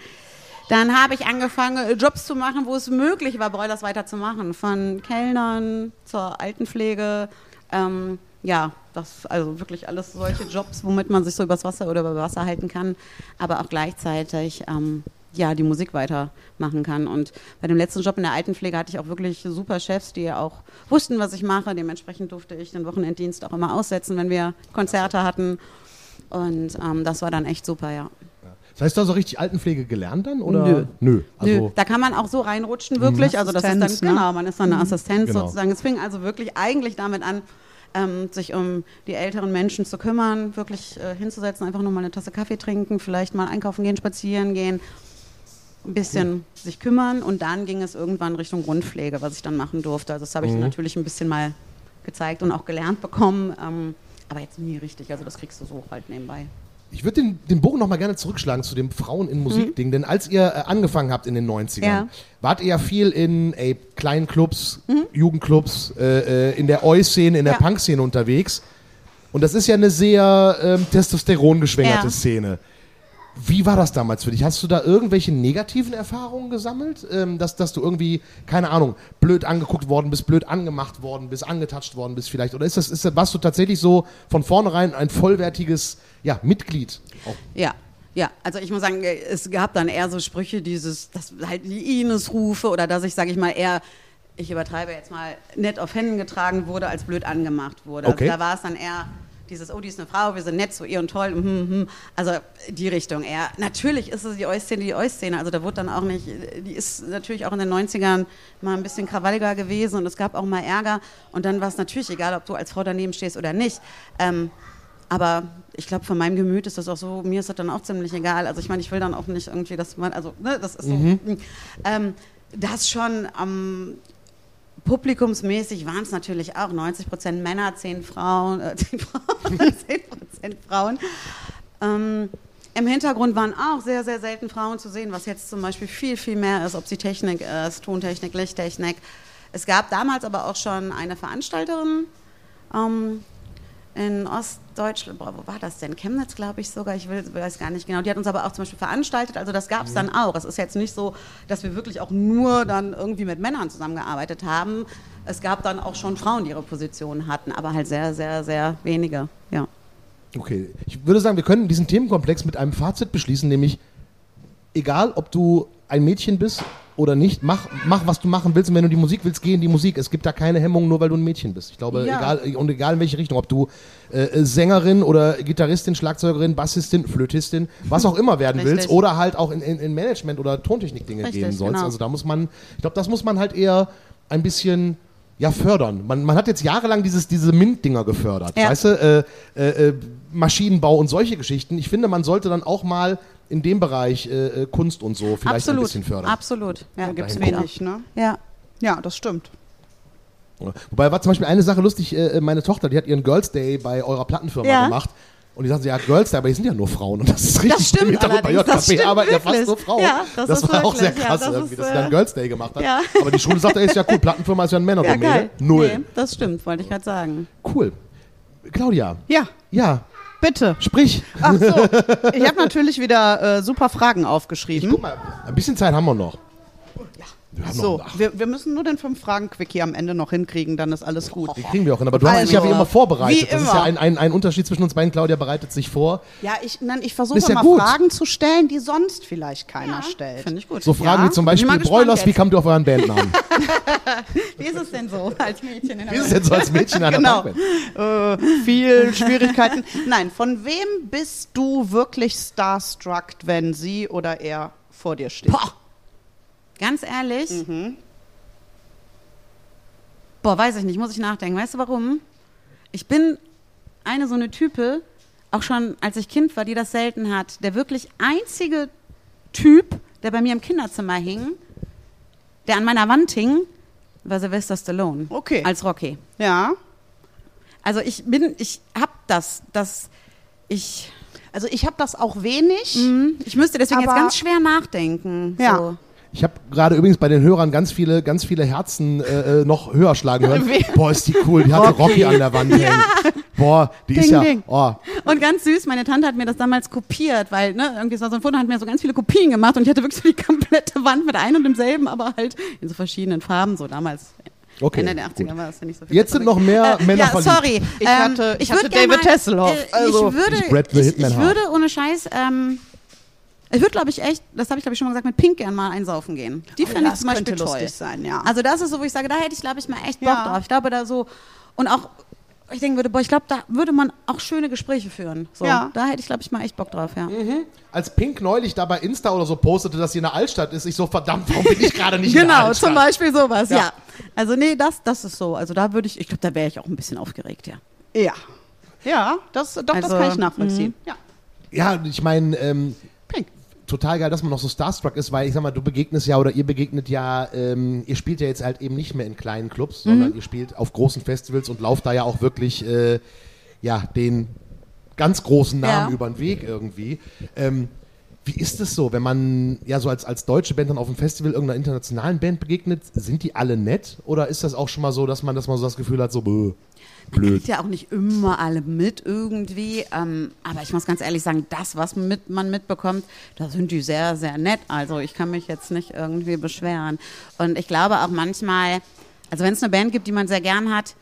Dann habe ich angefangen, äh, Jobs zu machen, wo es möglich war, Broilers weiterzumachen. Von Kellnern zur Altenpflege. Ähm, ja, das also wirklich alles solche Jobs, womit man sich so übers Wasser oder über Wasser halten kann, aber auch gleichzeitig ähm, ja, die Musik weitermachen kann. Und bei dem letzten Job in der Altenpflege hatte ich auch wirklich super Chefs, die auch wussten, was ich mache. Dementsprechend durfte ich den Wochenenddienst auch immer aussetzen, wenn wir Konzerte hatten. Und ähm, das war dann echt super, ja. Das heißt, du hast auch richtig Altenpflege gelernt dann? Oder? Nö. Nö. Also, Nö, da kann man auch so reinrutschen, wirklich. Also das ist dann, ne? genau, man ist dann eine Assistenz Genau. sozusagen. Es fing also wirklich eigentlich damit an, ähm, sich um die älteren Menschen zu kümmern, wirklich äh, hinzusetzen, einfach nur mal eine Tasse Kaffee trinken, vielleicht mal einkaufen gehen, spazieren gehen, ein bisschen sich kümmern und dann ging es irgendwann Richtung Grundpflege, was ich dann machen durfte. Also das habe ich Mhm. natürlich ein bisschen mal gezeigt und auch gelernt bekommen, ähm, aber jetzt nie richtig. Also das kriegst du so halt nebenbei. Ich würde den, den Bogen noch mal gerne zurückschlagen zu dem Frauen in Musik-Ding, denn als ihr äh, angefangen habt in den 90ern, Mhm. Ja. Mhm. wart ihr ja viel in ey, kleinen Clubs, Jugendclubs, äh, äh, in der Oi-Szene, in der Ja. Punk-Szene unterwegs. Und das ist ja eine sehr ähm, testosterongeschwängerte Ja. Szene. Wie war das damals für dich? Hast du da irgendwelche negativen Erfahrungen gesammelt? Ähm, dass, dass du irgendwie, keine Ahnung, blöd angeguckt worden bist, blöd angemacht worden bist, angetatscht worden bist vielleicht? Oder ist das, ist das, warst du tatsächlich so von vornherein ein vollwertiges ja, Mitglied? Auch Ja, ja, also ich muss sagen, es gab dann eher so Sprüche, dieses, dass halt die Ines rufe oder dass ich, sage ich mal, eher, ich übertreibe jetzt mal, nett auf Händen getragen wurde, als blöd angemacht wurde. Okay. Also da war es dann eher dieses, oh, die ist eine Frau, wir sind nett, so ihr und toll, hm, hm. also die Richtung eher. Natürlich ist es die Euszene, die Euszene, also da wurde dann auch nicht, die ist natürlich auch in den 90ern mal ein bisschen krawalliger gewesen und es gab auch mal Ärger und dann war es natürlich egal, ob du als Frau daneben stehst oder nicht. Ähm, aber ich glaube, von meinem Gemüt ist das auch so, mir ist das dann auch ziemlich egal. Also ich meine, ich will dann auch nicht irgendwie, dass man, also ne, das ist so. Ähm, das schon ähm, publikumsmäßig waren es natürlich auch 90 Prozent Männer, 10 Frauen, äh, 10 Frauen, 10 Prozent Frauen. Ähm, Im Hintergrund waren auch sehr, sehr selten Frauen zu sehen, was jetzt zum Beispiel viel, viel mehr ist, ob sie Technik ist, Tontechnik, Lichttechnik. Es gab damals aber auch schon eine Veranstalterin, ähm, in Ostdeutschland, boah, wo war das denn? Chemnitz, glaube ich sogar, ich will, weiß gar nicht genau. Die hat uns aber auch zum Beispiel veranstaltet, also das gab es dann auch. Es ist jetzt nicht so, dass wir wirklich auch nur dann irgendwie mit Männern zusammengearbeitet haben. Es gab dann auch schon Frauen, die ihre Position hatten, aber halt sehr, sehr, sehr wenige, ja. Okay, ich würde sagen, wir können diesen Themenkomplex mit einem Fazit beschließen, nämlich egal, ob du ein Mädchen bist oder nicht, mach, mach, was du machen willst und wenn du die Musik willst, geh in die Musik. Es gibt da keine Hemmung, nur weil du ein Mädchen bist. Ich glaube, Ja. egal, und egal in welche Richtung, ob du äh, Sängerin oder Gitarristin, Schlagzeugerin, Bassistin, Flötistin, was auch immer werden Richtig. willst oder halt auch in, in, in Management oder Tontechnik-Dinge Richtig, gehen sollst. genau. Also da muss man, ich glaube, das muss man halt eher ein bisschen ja, fördern. Man, man hat jetzt jahrelang dieses, diese MINT-Dinger gefördert, Ja. weißt du? Äh, äh, äh, Maschinenbau und solche Geschichten. Ich finde, man sollte dann auch mal in dem Bereich äh, äh, Kunst und so vielleicht absolut, ein bisschen fördern. absolut. Ja, Da gibt es wenig, ne? Ja. Ja, das stimmt. Wobei war zum Beispiel eine Sache lustig, äh, meine Tochter, die hat ihren Girls Day bei eurer Plattenfirma Ja. gemacht. Und die sagen so, ja, Girls Day, aber die sind ja nur Frauen. Und das ist richtig. stimmt Im Hintergrund bei allerdings, das JKP stimmt arbeiten ja fast wirklich. nur Frauen. Ja, das ist war auch sehr wirklich, ja, krass das irgendwie, ist, dass sie dann äh, Girls Day gemacht hat. ja. Aber die Schule sagt, ey, ist ja cool, Plattenfirma ist ja ein Ja, Männerdomäne. geil. Null. Nee, das stimmt, wollte ich gerade sagen. Cool. Claudia, Ja, ja, bitte. sprich. Ach so, ich habe natürlich wieder äh, super Fragen aufgeschrieben. Guck mal, ein bisschen Zeit haben wir noch. So, wir, wir müssen nur den fünf Fragen Quickie am Ende noch hinkriegen, dann ist alles gut. die kriegen wir auch hin. Aber du hast dich ja wie immer vorbereitet. wie das ist immer. ja ein, ein, ein Unterschied zwischen uns beiden. Claudia bereitet sich vor. Ja, ich, nein, ich versuche ja mal gut. Fragen zu stellen, die sonst vielleicht keiner stellt. Finde ich gut. So Fragen Ja? wie zum Beispiel, Broilers, wie kamt ihr auf euren Bandnamen? Wie ist es denn so als Mädchen in der Wie ist es denn so als Mädchen an der Genau. Punkband? Äh, viel Schwierigkeiten. Nein, von wem bist du wirklich starstruck, wenn sie oder er vor dir steht? Boah. Ganz ehrlich? Boah, weiß ich nicht, muss ich nachdenken. Weißt du warum? Ich bin eine so eine Type, auch schon als ich Kind war, die das selten hat. Der wirklich einzige Typ, der bei mir im Kinderzimmer hing, der an meiner Wand hing, war Sylvester Stallone. Okay. Als Rocky. Ja. Also ich bin, ich hab das, dass ich, Also ich habe das auch wenig. hm, ich müsste deswegen jetzt ganz schwer nachdenken. Ja. So. Ich habe gerade übrigens bei den Hörern ganz viele, ganz viele Herzen äh, äh, noch höher schlagen hören. Boah, ist die cool. Die hatte Rocky an der Wand hängen. Boah, die ist Ding, ja. ding. Oh, Und ganz süß, meine Tante hat mir das damals kopiert, weil, ne, irgendwie es war so ein Foto, hat mir so ganz viele Kopien gemacht und ich hatte wirklich so die komplette Wand mit einem und demselben, aber halt in so verschiedenen Farben, so damals. Okay, Ende der 80er gut. war das ja nicht so viel. Jetzt sind noch mehr Männer ja, verliebt. sorry. Ich ähm, hatte- ich hatte David mal- Hasselhoff, Äh, also- ich würde, Ich ich, ich würde ohne Scheiß, ähm, ich würde, glaube ich, echt, das habe ich, glaube ich, schon mal gesagt, mit Pink gern mal einsaufen gehen. Die fände ich Oh, das zum Beispiel toll. lustig sein, ja. Also das ist so, wo ich sage, da hätte ich, glaube ich, mal echt Bock Ja. drauf. Ich glaube, da so, und auch, ich denke würde, boah, ich glaube, da würde man auch schöne Gespräche führen. So, Ja. Da hätte ich, glaube ich, mal echt Bock drauf, ja. Als Pink neulich da bei Insta oder so postete, dass sie in der Altstadt ist, ich so, verdammt, warum bin ich gerade nicht in der Genau, Altstadt? zum Beispiel sowas, ja. Ja. Also nee, das, das ist so. Also da würde ich, ich glaube, da wäre ich auch ein bisschen aufgeregt, ja. Ja. Ja, das, doch, das Also, kann ich nachvollziehen. Ja. Ja, ich meine, ähm. Total geil, dass man noch so starstruck ist, weil ich sag mal, du begegnest ja oder ihr begegnet ja, ähm, ihr spielt ja jetzt halt eben nicht mehr in kleinen Clubs, sondern ihr spielt auf großen Festivals und lauft da ja auch wirklich, äh, ja, den ganz großen Namen Ja. über den Weg irgendwie. Ähm, wie ist es so, wenn man ja so als, als deutsche Band dann auf einem Festival irgendeiner internationalen Band begegnet, sind die alle nett? Oder ist das auch schon mal so, dass man, dass man so das Gefühl hat, so, bäh, blöd? Kriegt ja auch nicht immer alle mit irgendwie. Ähm, aber ich muss ganz ehrlich sagen, das, was mit, man mitbekommt, da sind die sehr, sehr nett. Also ich kann mich jetzt nicht irgendwie beschweren. Und ich glaube auch manchmal, also wenn es eine Band gibt, die man sehr gern hat,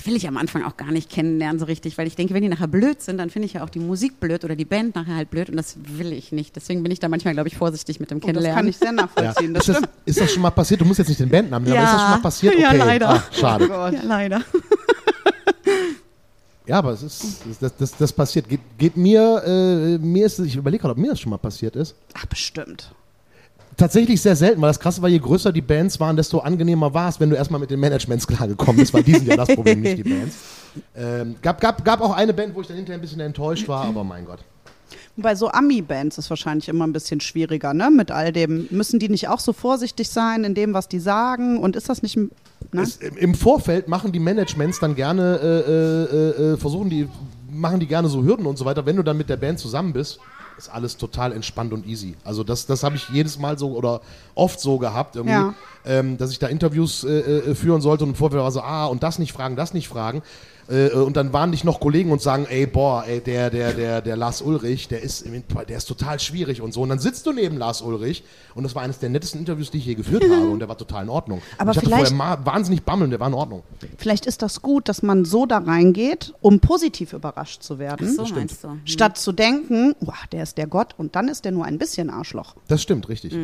die will ich am Anfang auch gar nicht kennenlernen so richtig, weil ich denke, wenn die nachher blöd sind, dann finde ich ja auch die Musik blöd oder die Band nachher halt blöd und das will ich nicht. Deswegen bin ich da manchmal, glaube ich, vorsichtig mit dem Und das Kennenlernen. kann ich sehr Ja. nachvollziehen. Das ist, das, ist das schon mal passiert? Du musst jetzt nicht den Bandnamen nennen, aber Ja. ist das schon mal passiert? Okay. Ja, leider. Ach, schade. Gott. ja, leider. Ja, aber es ist, das, das, das passiert. Geht, geht mir, äh, mir ist, ich überlege gerade, ob mir das schon mal passiert ist. Ach, bestimmt. Tatsächlich sehr selten, weil das krasse war, je größer die Bands waren, desto angenehmer war es, wenn du erstmal mit den Managements klargekommen bist, weil die sind ja das Problem, nicht die Bands. Ähm, gab, gab, gab auch eine Band, wo ich dann hinterher ein bisschen enttäuscht war, aber mein Gott. Bei so Ami-Bands ist wahrscheinlich immer ein bisschen schwieriger, ne? Mit all dem. Müssen die nicht auch so vorsichtig sein in dem, was die sagen? Und ist das nicht. ein- Ne? Es, im- Im Vorfeld machen die Managements dann gerne, äh, äh, äh, versuchen die, machen die gerne so Hürden und so weiter. Wenn du dann mit der Band zusammen bist, ist alles total entspannt und easy. Also das, das habe ich jedes Mal so oder oft so gehabt, Ja. ähm, dass ich da Interviews äh, äh, führen sollte und Vorfeld war so, ah, und das nicht fragen, das nicht fragen. Äh, und dann waren nicht noch Kollegen und sagen, ey, boah, ey, der, der, der, der Lars Ulrich, der ist, der ist total schwierig und so. Und dann sitzt du neben Lars Ulrich und das war eines der nettesten Interviews, die ich je geführt habe und der war total in Ordnung. Aber ich hatte vielleicht- vorher ma- wahnsinnig bammeln, der war in Ordnung. Vielleicht ist das gut, dass man so da reingeht, um positiv überrascht zu werden. so meinst du. Hm. Statt zu denken, wow, der ist der Gott und dann ist der nur ein bisschen Arschloch. Das stimmt, richtig.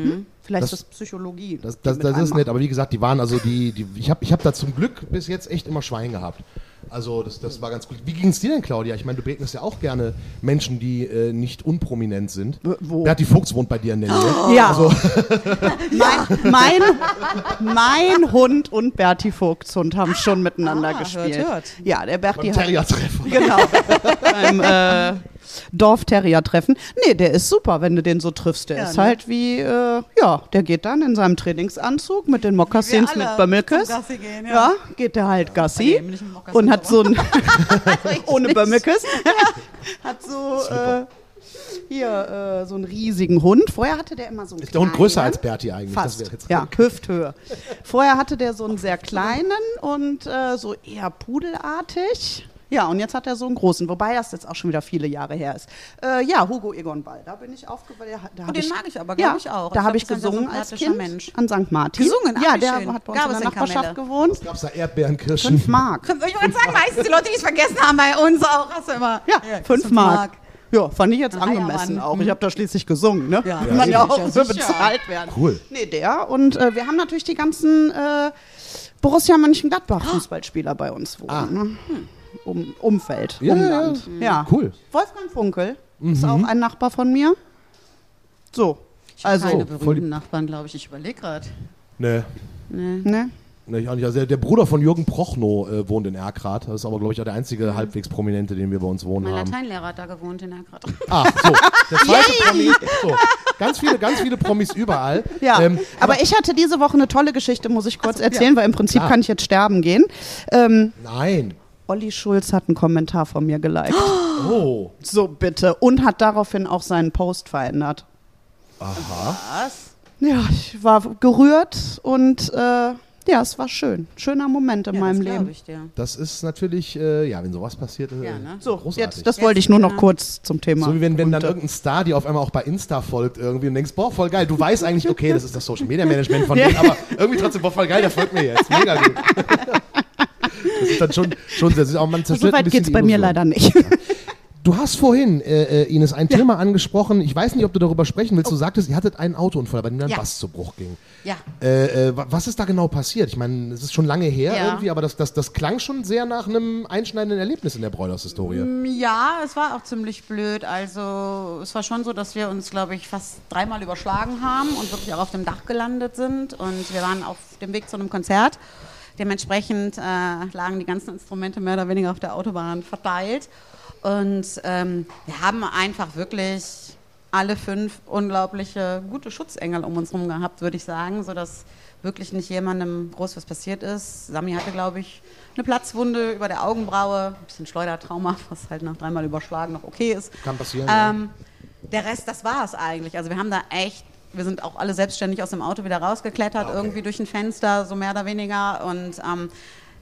Vielleicht Das- ist das Psychologie. Das, das, das ist nett, aber wie gesagt, die waren also die, die ich habe ich hab da zum Glück bis jetzt echt immer Schwein gehabt. Also das, das war ganz gut. Wie ging es dir denn, Claudia? Ich meine, du begegnest ja auch gerne Menschen, die äh, nicht unprominent sind. wo? Berti Fuchs wohnt bei dir in der Nähe. Ja, Also, mein, mein, mein Hund und Berti Vogts Hund haben schon miteinander Ah, gespielt. hört, hört. Ja, der Berti beim hat Terrier-Treffen. Genau. Beim äh, Dorfterrier-Treffen. Nee, der ist super, wenn du den so triffst. Der Ja, ist ne? halt wie, äh, ja, der geht dann in seinem Trainingsanzug mit den Mokassins mit Gassi gehen, ja. ja. geht der halt Gassi mit Mokassin, und hat so ein, ohne nicht. Bömmelkes, hat so, äh, hier, äh, so einen riesigen Hund. Vorher hatte der immer so einen Ist der Hund größer kleinen. als Berti eigentlich? Fast, Das wär jetzt- ja, Hüfthöhe. Vorher hatte der so einen sehr kleinen und äh, so eher pudelartig. Ja, und jetzt hat er so einen großen, wobei das jetzt auch schon wieder viele Jahre her ist. Äh, ja, Hugo Egon Ball, da bin ich aufgewachsen. Da hab den ich, mag ich aber, ja, glaub ich auch. Da habe ich gesungen als Kind Mensch. an St. Martin. Gesungen? Ja, Ach, wie der schön. hat bei uns Gab in es der Nachbarschaft Kamelle? gewohnt. Gab's da Erdbeeren, Kirschen? Fünf Mark. Ich wollte sagen, meistens die Leute, die es vergessen haben, bei uns auch. Hast du immer. Ja, fünf Mark. Ja, fand ich jetzt angemessen auch. Ich habe da schließlich gesungen, ne? Ja. Will man ja Ja, auch für bezahlt werden. Cool. Nee, der. Und äh, wir haben natürlich die ganzen äh, Borussia Mönchengladbach Fußballspieler bei uns wohnen. Ah. Ne? Um, Umfeld, Ja, Umland. Ja, Cool. Wolfgang Funkel ist auch ein Nachbar von mir. So, Ich also, keine berühmten Nachbarn, glaube ich. Ich überlege gerade. Nee. ne? Nee, ich auch nicht. Also der, der Bruder von Jürgen Prochnow äh, wohnt in Erkrath. Das ist aber, glaube ich, auch der einzige halbwegs Prominente, den wir bei uns wohnen Mein haben. Lateinlehrer hat da gewohnt in Erkrath. Ah, so. Der zweite Promi. So. Ganz viele, ganz viele Promis überall. Ja, Ähm, aber, ich hatte diese Woche eine tolle Geschichte, muss ich kurz erzählen, weil im Prinzip Klar. kann ich jetzt sterben gehen. Ähm, Nein. Olli Schulz hat einen Kommentar von mir geliked. Oh. So bitte. Und hat daraufhin auch seinen Post verändert. Was? Ja, ich war gerührt und äh, ja, es war schön. Schöner Moment in Ja, meinem das Leben. Ich dir. Das ist natürlich, äh, ja, wenn sowas passiert, äh, Ja, ne? So, großartig. jetzt, das wollte ich nur noch ja. kurz zum Thema. so wie wenn, wenn dann runter. irgendein Star dir auf einmal auch bei Insta folgt irgendwie und denkst, boah, voll geil. Du weißt eigentlich, okay, das ist das Social Media Management von denen, aber irgendwie trotzdem, boah, voll geil, der folgt mir jetzt. Mega gut. Das ist dann schon, schon sehr, ist auch, man so zerstört ein weit geht's die bei mir leider nicht. Du hast vorhin, äh, äh, Ines, ein Thema angesprochen. Ich weiß nicht, ob du darüber sprechen willst. Du sagtest, ihr hattet einen Autounfall, bei dem ein Ja. Bass zu Bruch ging. Ja. Äh, äh, wa- was ist da genau passiert? Ich meine, es ist schon lange her Ja. irgendwie, aber das, das, das klang schon sehr nach einem einschneidenden Erlebnis in der Broilers-Historie. Ja, es war auch ziemlich blöd. Also es war schon so, dass wir uns, glaube ich, fast dreimal überschlagen haben und wirklich auch auf dem Dach gelandet sind. Und wir waren auf dem Weg zu einem Konzert. Dementsprechend äh, lagen die ganzen Instrumente mehr oder weniger auf der Autobahn verteilt. Und ähm, wir haben einfach wirklich alle fünf unglaubliche gute Schutzengel um uns herum gehabt, würde ich sagen, sodass wirklich nicht jemandem groß was passiert ist. Sami hatte, glaube ich, eine Platzwunde über der Augenbraue, ein bisschen Schleudertrauma, was halt nach dreimal überschlagen noch okay ist. Kann passieren. Ähm, der Rest, das war es eigentlich. Also wir haben da echt, wir sind auch alle selbstständig aus dem Auto wieder rausgeklettert, irgendwie durch ein Fenster, so mehr oder weniger. Und ähm,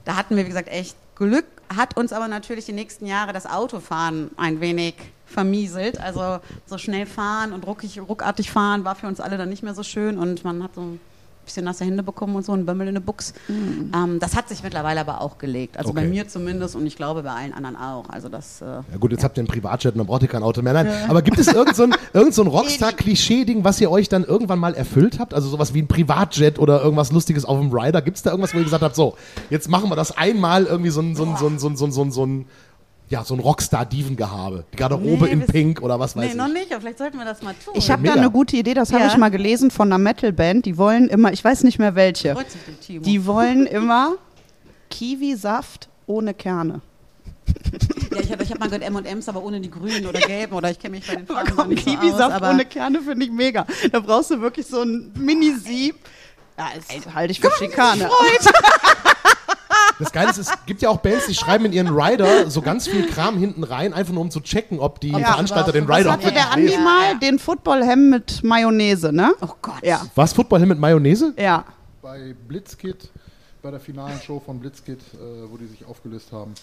da hatten wir, wie gesagt, echt Glück, hat uns aber natürlich die nächsten Jahre das Autofahren ein wenig vermieselt. Also so schnell fahren und ruckig, ruckartig fahren war für uns alle dann nicht mehr so schön und man hat so bisschen nasse Hände bekommen und so ein Bömmel in der Buchs. Ähm, das hat sich mittlerweile aber auch gelegt. Also bei Okay. mir zumindest und ich glaube bei allen anderen auch. Also das äh, Ja gut, jetzt habt ihr einen Privatjet und dann braucht ihr kein Auto mehr. Nein, aber gibt es irgend so ein, irgend so ein Rockstar-Klischee-Ding, was ihr euch dann irgendwann mal erfüllt habt? Also sowas wie ein Privatjet oder irgendwas Lustiges auf dem Rider? Gibt es da irgendwas, wo ihr gesagt habt, so, jetzt machen wir das einmal irgendwie so ein, so ein, so ein, so ein, so ein, so ein, so ein ja, so ein Rockstar-Dievengehabe. Die Garderobe Nee, in Pink oder was weiß Nee, ich. noch nicht, aber vielleicht sollten wir das mal tun. Ich habe da eine gute Idee, das habe Ja. ich mal gelesen von einer Metalband. Die wollen immer, ich weiß nicht mehr welche, Freut sich der Timo. die wollen immer Kiwisaft ohne Kerne. ja, ich habe ich hab mal gehört M&M's, aber ohne die grünen oder gelben oder ich kenne mich bei den Farben Komm, nicht so aus, Kiwisaft aber ohne Kerne finde ich mega. Da brauchst du wirklich so ein Mini-Sieb. Ja, das halte ich für Schikane. Das Geile ist, es gibt ja auch Bands, die schreiben in ihren Rider so ganz viel Kram hinten rein, einfach nur um zu checken, ob die Veranstalter den Rider hat auch Hatte der Andi mal den Football-Hem mit Mayonnaise, ne? Oh Gott. Ja, Was, Football mit Mayonnaise? ja. bei Blitzkit, bei der finalen Show von Blitzkit, äh, wo die sich aufgelöst haben,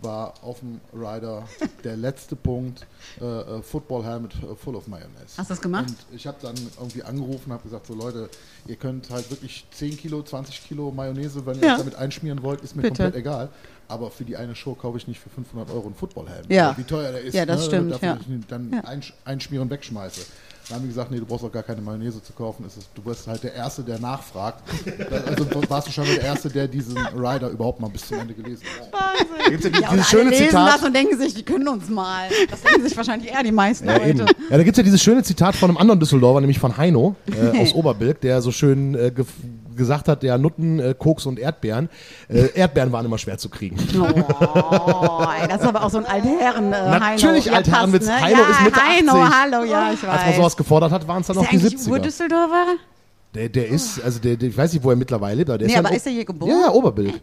war auf dem Rider der letzte Punkt äh, äh, Football Helmet äh, full of Mayonnaise. Hast du das gemacht? Und ich habe dann irgendwie angerufen und habe gesagt, so Leute, ihr könnt halt wirklich 10 Kilo, 20 Kilo Mayonnaise, wenn ihr Ja. euch damit einschmieren wollt, ist mir Bitte. komplett egal. Aber für die eine Show kaufe ich nicht für 500 Euro einen Footballhelm. Ja. Wie teuer der ist, Ja, das ne, stimmt, dafür, ja. ich ihn dann Ja. einsch einschmieren wegschmeiße. Dann haben die gesagt, nee, du brauchst auch gar keine Mayonnaise zu kaufen. Es ist, du wirst halt der Erste, der nachfragt. also warst du schon der Erste, der diesen Rider überhaupt mal bis zum Ende gelesen hat. Da gibt's ja die, Ja, dieses alle schöne lesen Zitat. das und denken sich, die können uns mal. Das denken sich wahrscheinlich eher die meisten Ja, eben. Leute. ja, da gibt es ja dieses schöne Zitat von einem anderen Düsseldorfer, nämlich von Heino äh, aus Oberbilk, der so schön äh, gesagt hat, der Nutten, äh, Koks und Erdbeeren. Äh, Erdbeeren waren immer schwer zu kriegen. Oh, ey, das ist aber auch so ein Altherren. Äh, Natürlich. Altherrenwitz. passt, Heino ja, ist Mitte Heino, 80. hallo, ja, ich weiß. Als man sowas gefordert hat, waren es dann ist auch die der eigentlich 70er. Ur-Düsseldorfer? Der, der ist, also der, der, ich weiß nicht, wo er mittlerweile lebt, aber der Nee, ist ja aber ist er hier geboren? Ja, ja, Oberbilk.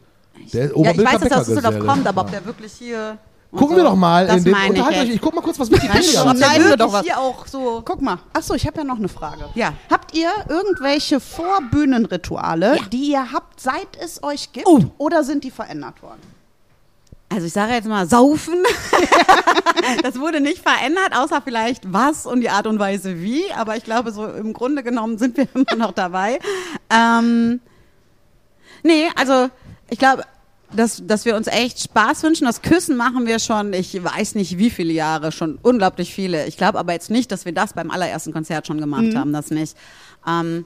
Der Ja, ich weiß, dass das Düsseldorf kommt, aber ob Ja. der wirklich hier... Gucken so, wir doch mal das in den meine ich Unterhalten euch. Ich guck mal kurz, was Wikipedia sagt. der Schneiden wir doch was. hier auch so... Guck mal. Achso, ich habe ja noch eine Frage. Ja. Habt ihr irgendwelche Vorbühnenrituale, die ihr habt, seit es euch gibt? Oh. Oder sind die verändert worden? Also ich sage jetzt mal saufen. das wurde nicht verändert, außer vielleicht was und die Art und Weise wie. Aber ich glaube, so im Grunde genommen sind wir immer noch dabei. Ähm, nee, also ich glaube, dass, dass wir uns echt Spaß wünschen. Das Küssen machen wir schon, ich weiß nicht wie viele Jahre, schon unglaublich viele. Ich glaube aber jetzt nicht, dass wir das beim allerersten Konzert schon gemacht haben, das nicht. Ähm,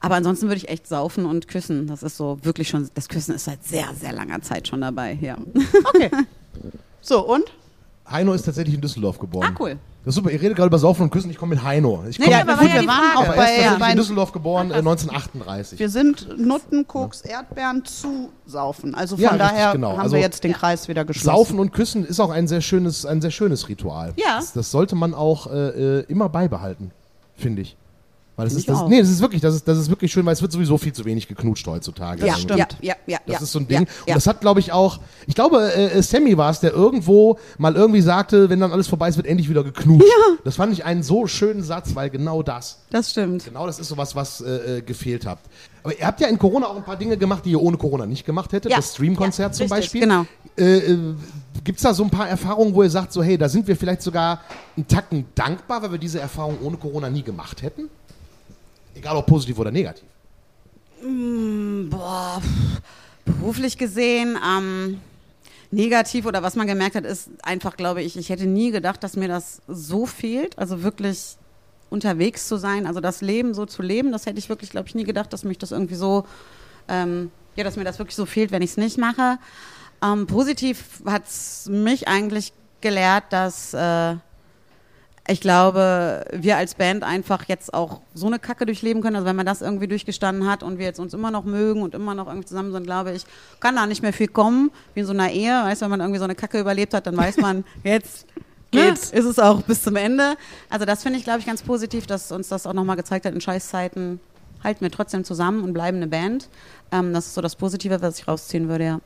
aber ansonsten würde ich echt saufen und küssen. Das ist so wirklich schon, das Küssen ist seit sehr, sehr langer Zeit schon dabei, ja. Okay. so, und? Heino ist tatsächlich in Düsseldorf geboren. Ah, cool. Das ist super. Ihr redet gerade über Saufen und Küssen. Ich komme mit Heino. Ich Nee, komme ja, aber gut, war ja wir waren auch aber er ist bei- bei- in Düsseldorf geboren, äh, 1938. Wir sind Nutten, Koks, Erdbeeren zu saufen. Also von Ja, richtig, daher genau. haben Also- wir jetzt den Kreis wieder geschlossen. Saufen und Küssen ist auch ein sehr schönes, ein sehr schönes Ritual. Ja. Das, das sollte man auch äh, äh, immer beibehalten, finde ich. Weil das ist, das, nee, das ist wirklich, das ist, das ist wirklich schön, weil es wird sowieso viel zu wenig geknutscht heutzutage. ja, Also, stimmt. ja, ja, ja, Das ja, ist so ein ja, Ding. Ja, Und das hat, glaube ich, auch, ich glaube, äh, äh, Sammy war es, der irgendwo mal irgendwie sagte, wenn dann alles vorbei ist, wird endlich wieder geknutscht. Das fand ich einen so schönen Satz, weil genau das, das stimmt. genau das ist sowas, was äh, äh, gefehlt hat. Aber ihr habt ja in Corona auch ein paar Dinge gemacht, die ihr ohne Corona nicht gemacht hättet. Ja. Das Streamkonzert Ja, zum richtig, Beispiel. genau. Äh, äh, Gibt es da so ein paar Erfahrungen, wo ihr sagt, so hey, da sind wir vielleicht sogar einen Tacken dankbar, weil wir diese Erfahrung ohne Corona nie gemacht hätten? Egal ob positiv oder negativ. Boah, pff, beruflich gesehen, ähm, negativ oder was man gemerkt hat, ist einfach, glaube ich, ich hätte nie gedacht, dass mir das so fehlt. Also wirklich unterwegs zu sein, also das Leben so zu leben, das hätte ich wirklich, glaube ich, nie gedacht, dass mich das irgendwie so, ähm, ja, dass mir das wirklich so fehlt, wenn ich es nicht mache. Ähm, positiv hat es mich eigentlich gelehrt, dass äh, ich glaube, wir als Band einfach jetzt auch so eine Kacke durchleben können. Also wenn man das irgendwie durchgestanden hat und wir jetzt uns immer noch mögen und immer noch irgendwie zusammen sind, glaube ich, kann da nicht mehr viel kommen, wie in so einer Ehe. Weißt du, wenn man irgendwie so eine Kacke überlebt hat, dann weiß man, jetzt geht's, ist es auch bis zum Ende. Also das finde ich, glaube ich, ganz positiv, dass uns das auch nochmal gezeigt hat, in Scheißzeiten halten wir trotzdem zusammen und bleiben eine Band. Ähm, das ist so das Positive, was ich rausziehen würde, ja.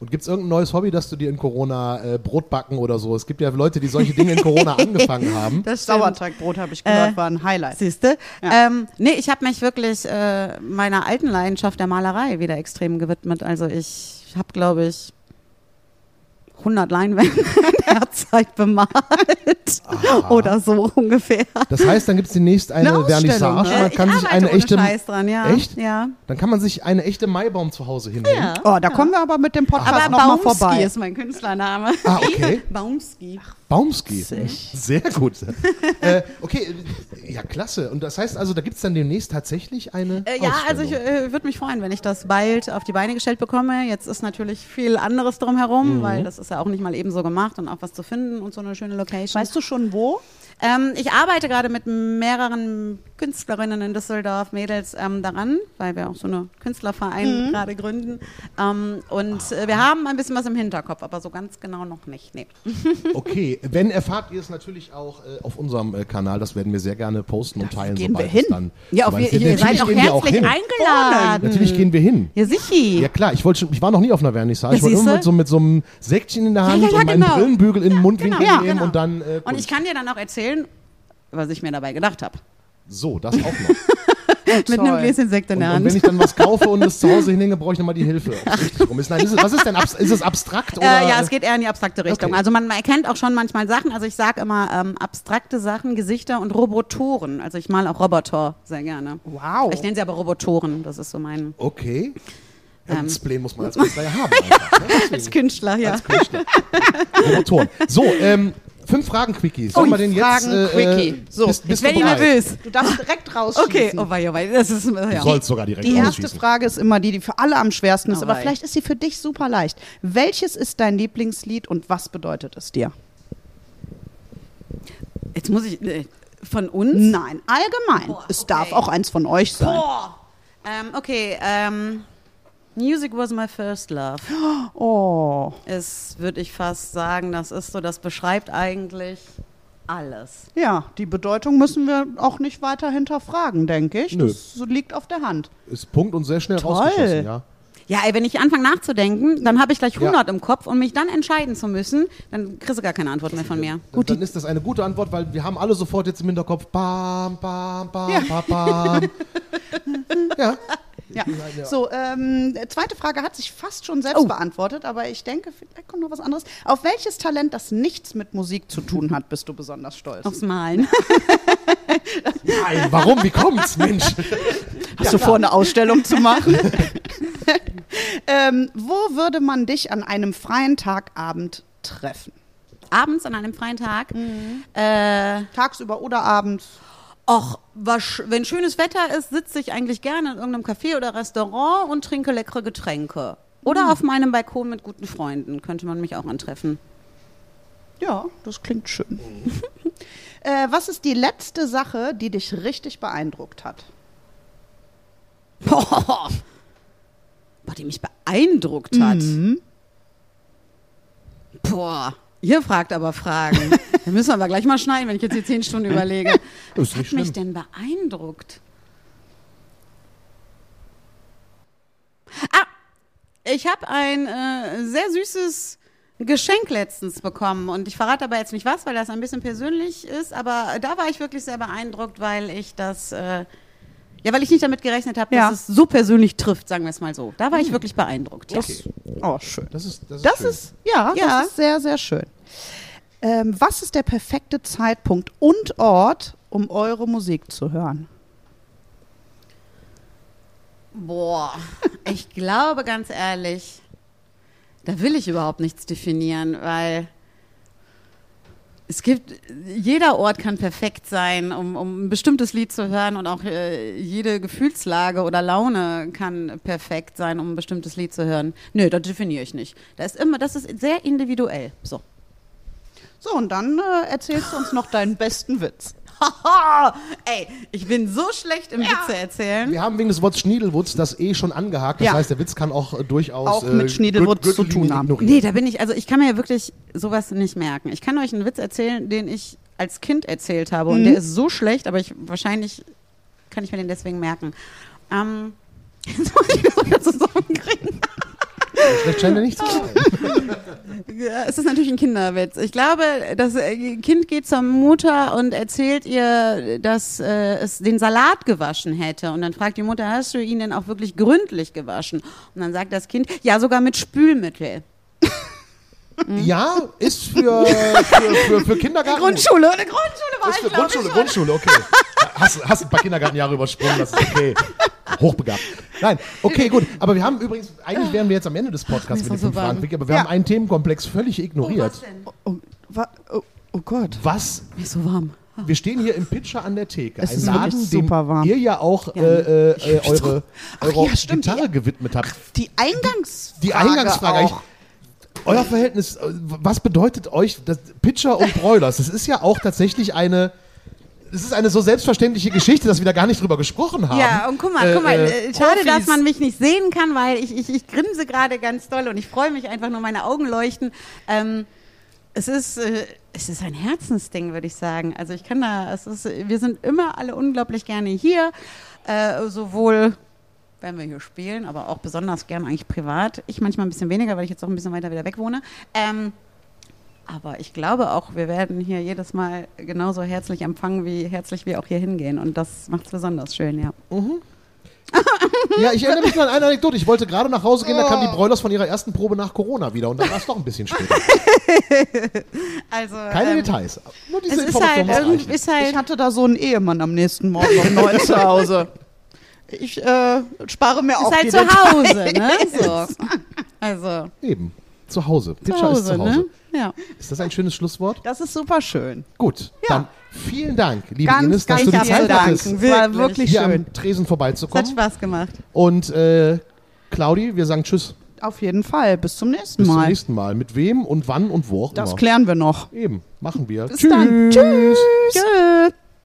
Und gibt es irgendein neues Hobby, das du dir in Corona äh, Brot backen oder so? Es gibt ja Leute, die solche Dinge in Corona angefangen haben. Das stimmt. Sauerteigbrot habe ich gehört, Äh, war ein Highlight. Siehste? Ja. Ähm, nee, ich habe mich wirklich äh, meiner alten Leidenschaft der Malerei wieder extrem gewidmet. Also ich habe, glaube ich, 100 Leinwände in der Zeit bemalt. Oder so ungefähr. Das heißt, dann gibt es demnächst eine, Eine Vernissage. ne? Man ich kann sich eine echte. Scheiß dran, ja. Echt? Ja. Dann kann man sich eine echte Maibaum zu Hause hinhängen. ja. Oh, da kommen wir aber mit dem Podcast Aber nochmal Baumski vorbei. ist mein Künstlername. Ah, okay. Baumski. Baumski. Sehr gut. äh, okay, äh, ja, klasse. Und das heißt also, da gibt es dann demnächst tatsächlich eine. Äh, ja, also ich äh, würde mich freuen, wenn ich das bald auf die Beine gestellt bekomme. Jetzt ist natürlich viel anderes drumherum, weil das ist ja auch nicht mal eben so gemacht und auch was zu finden und so eine schöne Location. Weißt du schon wo? Ähm, ich arbeite gerade mit mehreren Künstlerinnen in Düsseldorf, Mädels, ähm, daran, weil wir auch so eine Künstlerverein gerade gründen. Ähm, und äh, wir haben ein bisschen was im Hinterkopf, aber so ganz genau noch nicht. Nee. Okay, wenn erfahrt ihr es natürlich auch äh, auf unserem äh, Kanal. Das werden wir sehr gerne posten und teilen, gehen wir hin. dann. Ja, auf ihr Natürlich seid auch auch herzlich hin. eingeladen. Natürlich gehen wir hin. Ja, sichi. Ja klar, ich wollte schon, ich war noch nie auf einer Vernissage. Ja, ich wollte immer mit so, mit so einem Säckchen in der Hand ja, ja, und meinen genau. Brillenbügel in den Mundwinkel genau, nehmen genau. und dann. Äh, Und ich kann dir dann auch erzählen, was ich mir dabei gedacht habe. So, das auch noch. Mit einem Gläschen Sekt in Und, der und Hand. wenn ich dann was kaufe und es zu Hause hinhänge, brauche ich nochmal die Hilfe. rum ist. Nein, ist es, was ist denn? Ist es abstrakt? Oder? Äh, ja, es geht eher in die abstrakte Richtung. Okay. Also man erkennt auch schon manchmal Sachen. Also ich sage immer ähm, abstrakte Sachen, Gesichter und Robotoren. Also ich male auch Roboter sehr gerne. Wow. Ich nenne sie aber Robotoren. Das ist so mein Okay. Ja, Ähm. ein Display muss man als Künstler ja haben. Einfach, ne? Als Künstler, ja. Als Künstler. Robotoren. So, ähm, fünf Fragen, Quickies. Sollen Ui, wir den jetzt? Fragen, äh, Quickie. Äh, So, bist, bist Ich werde du bereit? nervös. Du darfst direkt rausschießen. Okay, oh wei, oh wei. Das ist, Du ja. sollst sogar direkt Die erste. Frage ist immer die, die für alle am schwersten ist, Oh aber wei. vielleicht ist sie für dich super leicht. Welches ist dein Lieblingslied und was bedeutet es dir? Jetzt muss ich, äh, von uns? Nein, allgemein. Boah, es okay. darf auch eins von euch sein. Boah. Ähm, okay, ähm, Music was my first love. Oh, Es würde ich fast sagen, das ist so, das beschreibt eigentlich alles. ja, die Bedeutung müssen wir auch nicht weiter hinterfragen, denke ich. Nö. Das liegt auf der Hand. Ist Punkt und sehr schnell Toll. rausgeschossen, ja. Ja, ey, wenn ich anfange nachzudenken, dann habe ich gleich 100 im Kopf und mich dann entscheiden zu müssen, dann kriegst du gar keine Antwort mehr von mir. Dann, dann ist das eine gute Antwort, weil wir haben alle sofort jetzt im Hinterkopf Bam, bam, bam, bam, bam. ja. Ja. So, ähm, zweite Frage hat sich fast schon selbst Oh. beantwortet, aber ich denke, vielleicht kommt noch was anderes. Auf welches Talent, das nichts mit Musik zu tun hat, bist du besonders stolz? Aufs Malen. Nein, warum? Wie kommt's, Mensch? Hast du vor, eine Ausstellung zu machen? ähm, wo würde man dich an einem freien Tagabend treffen? Abends an einem freien Tag. Äh, Tagsüber oder abends? Och, was, wenn schönes Wetter ist, sitze ich eigentlich gerne in irgendeinem Café oder Restaurant und trinke leckere Getränke. Oder auf meinem Balkon mit guten Freunden könnte man mich auch antreffen. Ja, das klingt schön. äh, was ist die letzte Sache, die dich richtig beeindruckt hat? Boah, Boah die mich beeindruckt hat. Boah, ihr fragt aber Fragen. da müssen wir aber gleich mal schneiden, wenn ich jetzt die zehn Stunden überlege. Was hat mich denn beeindruckt? Ah, ich habe ein äh, sehr süßes Geschenk letztens bekommen und ich verrate aber jetzt nicht was, weil das ein bisschen persönlich ist, aber da war ich wirklich sehr beeindruckt, weil ich das, äh, ja, weil ich nicht damit gerechnet habe, Ja. dass es so persönlich trifft, sagen wir es mal so. Da war ich wirklich beeindruckt. Ja. Oh, schön. Das ist, das ist Das schön. ist, ja, Ja. das ist sehr, sehr schön. Ähm, was ist der perfekte Zeitpunkt und Ort, um eure Musik zu hören? Boah, ich glaube ganz ehrlich, da will ich überhaupt nichts definieren, weil es gibt, jeder Ort kann perfekt sein, um, um ein bestimmtes Lied zu hören und auch äh, jede Gefühlslage oder Laune kann perfekt sein, um ein bestimmtes Lied zu hören. Nö, das definiere ich nicht. Das ist immer, das ist sehr individuell. So. So, und dann äh, erzählst du uns noch deinen besten Witz. Haha, ey, ich bin so schlecht im Witze erzählen. Wir haben wegen des Wortes Schniedelwutz das eh schon angehakt. Das Ja. heißt, der Witz kann auch äh, durchaus Auch mit Schniedelwutz Gürtel- zu tun haben. ignorieren. Nee, da bin ich, also ich kann mir ja wirklich sowas nicht merken. Ich kann euch einen Witz erzählen, den ich als Kind erzählt habe. Und der ist so schlecht, aber ich wahrscheinlich kann ich mir den deswegen merken. Ähm, jetzt muss ich das wieder zusammenkriegen. Schlecht scheint er nicht zu sein. Ja, es ist natürlich ein Kinderwitz. Ich glaube, das äh, Kind geht zur Mutter und erzählt ihr, dass äh, es den Salat gewaschen hätte. Und dann fragt die Mutter, hast du ihn denn auch wirklich gründlich gewaschen? Und dann sagt das Kind, ja, sogar mit Spülmittel. Ja, ist für, für, für, für Kindergarten. Grundschule, eine Grundschule war Ist für ich, Grundschule. Grundschule, okay. Hast, hast ein paar Kindergartenjahre übersprungen, das ist okay. Hochbegabt. Nein, okay, gut. Aber wir haben übrigens, eigentlich wären wir jetzt am Ende des Podcasts mit den fünf Fragen, aber wir Ja. haben einen Themenkomplex völlig ignoriert. was denn? Oh, wa- oh, oh Gott. Was Mir ist so warm. Wir stehen hier im Pitcher an der Theke. Es ein ist Laden, dem super warm. ihr ja auch äh, äh, äh, eure, eure ja, stimmt, Gitarre die- gewidmet habt. Die Eingangsfrage. Die Eingangsfrage. Auch. euer Verhältnis, äh, was bedeutet euch das Pitcher und Broilers? Das ist ja auch tatsächlich eine. Das ist eine so selbstverständliche Geschichte, dass wir da gar nicht drüber gesprochen haben. Ja, und guck mal, Äh, guck mal, äh, äh, schade, Profis. dass man mich nicht sehen kann, weil ich, ich, ich grinse gerade ganz doll und ich freue mich einfach nur, meine Augen leuchten. Ähm, es ist, äh, es ist ein Herzensding, würde ich sagen. Also ich kann da, es ist, wir sind immer alle unglaublich gerne hier, äh, sowohl wenn wir hier spielen, aber auch besonders gern eigentlich privat. Ich manchmal ein bisschen weniger, weil ich jetzt auch ein bisschen weiter wieder weg wohne. Ähm, Aber ich glaube auch, wir werden hier jedes Mal genauso herzlich empfangen, wie herzlich wir auch hier hingehen. Und das macht es besonders schön, ja. Ja, ich erinnere mich nur an eine Anekdote. Ich wollte gerade nach Hause gehen, da kamen die Broilers von ihrer ersten Probe nach Corona wieder und dann war es doch ein bisschen später. Also, Keine ähm, Details. Nur Es diese ist halt, muss ist halt Ich hatte da so einen Ehemann am nächsten Morgen um neun zu Hause. Ich äh, spare mir auch ist halt die zu Hause, Details. ne? So. Also, Eben. Zu Hause. zu Pitcher ist Hause, zu Hause. ne? Ja. Ist das ein schönes Schlusswort? Das ist super schön. Gut. Ja. Dann vielen Dank, liebe Ganz, Ines, dass ganz du die Zeit Dank. hattest, Es war wirklich hier schön. am Tresen Es hat vorbeizukommen. Spaß gemacht. Und äh, Claudi, wir sagen Tschüss. Auf jeden Fall. Bis zum nächsten Bis zum Mal. nächsten Mal. Mit wem und wann und wo auch Das immer. klären wir noch. Eben. Machen wir. Bis dann. Tschüss. Tschüss.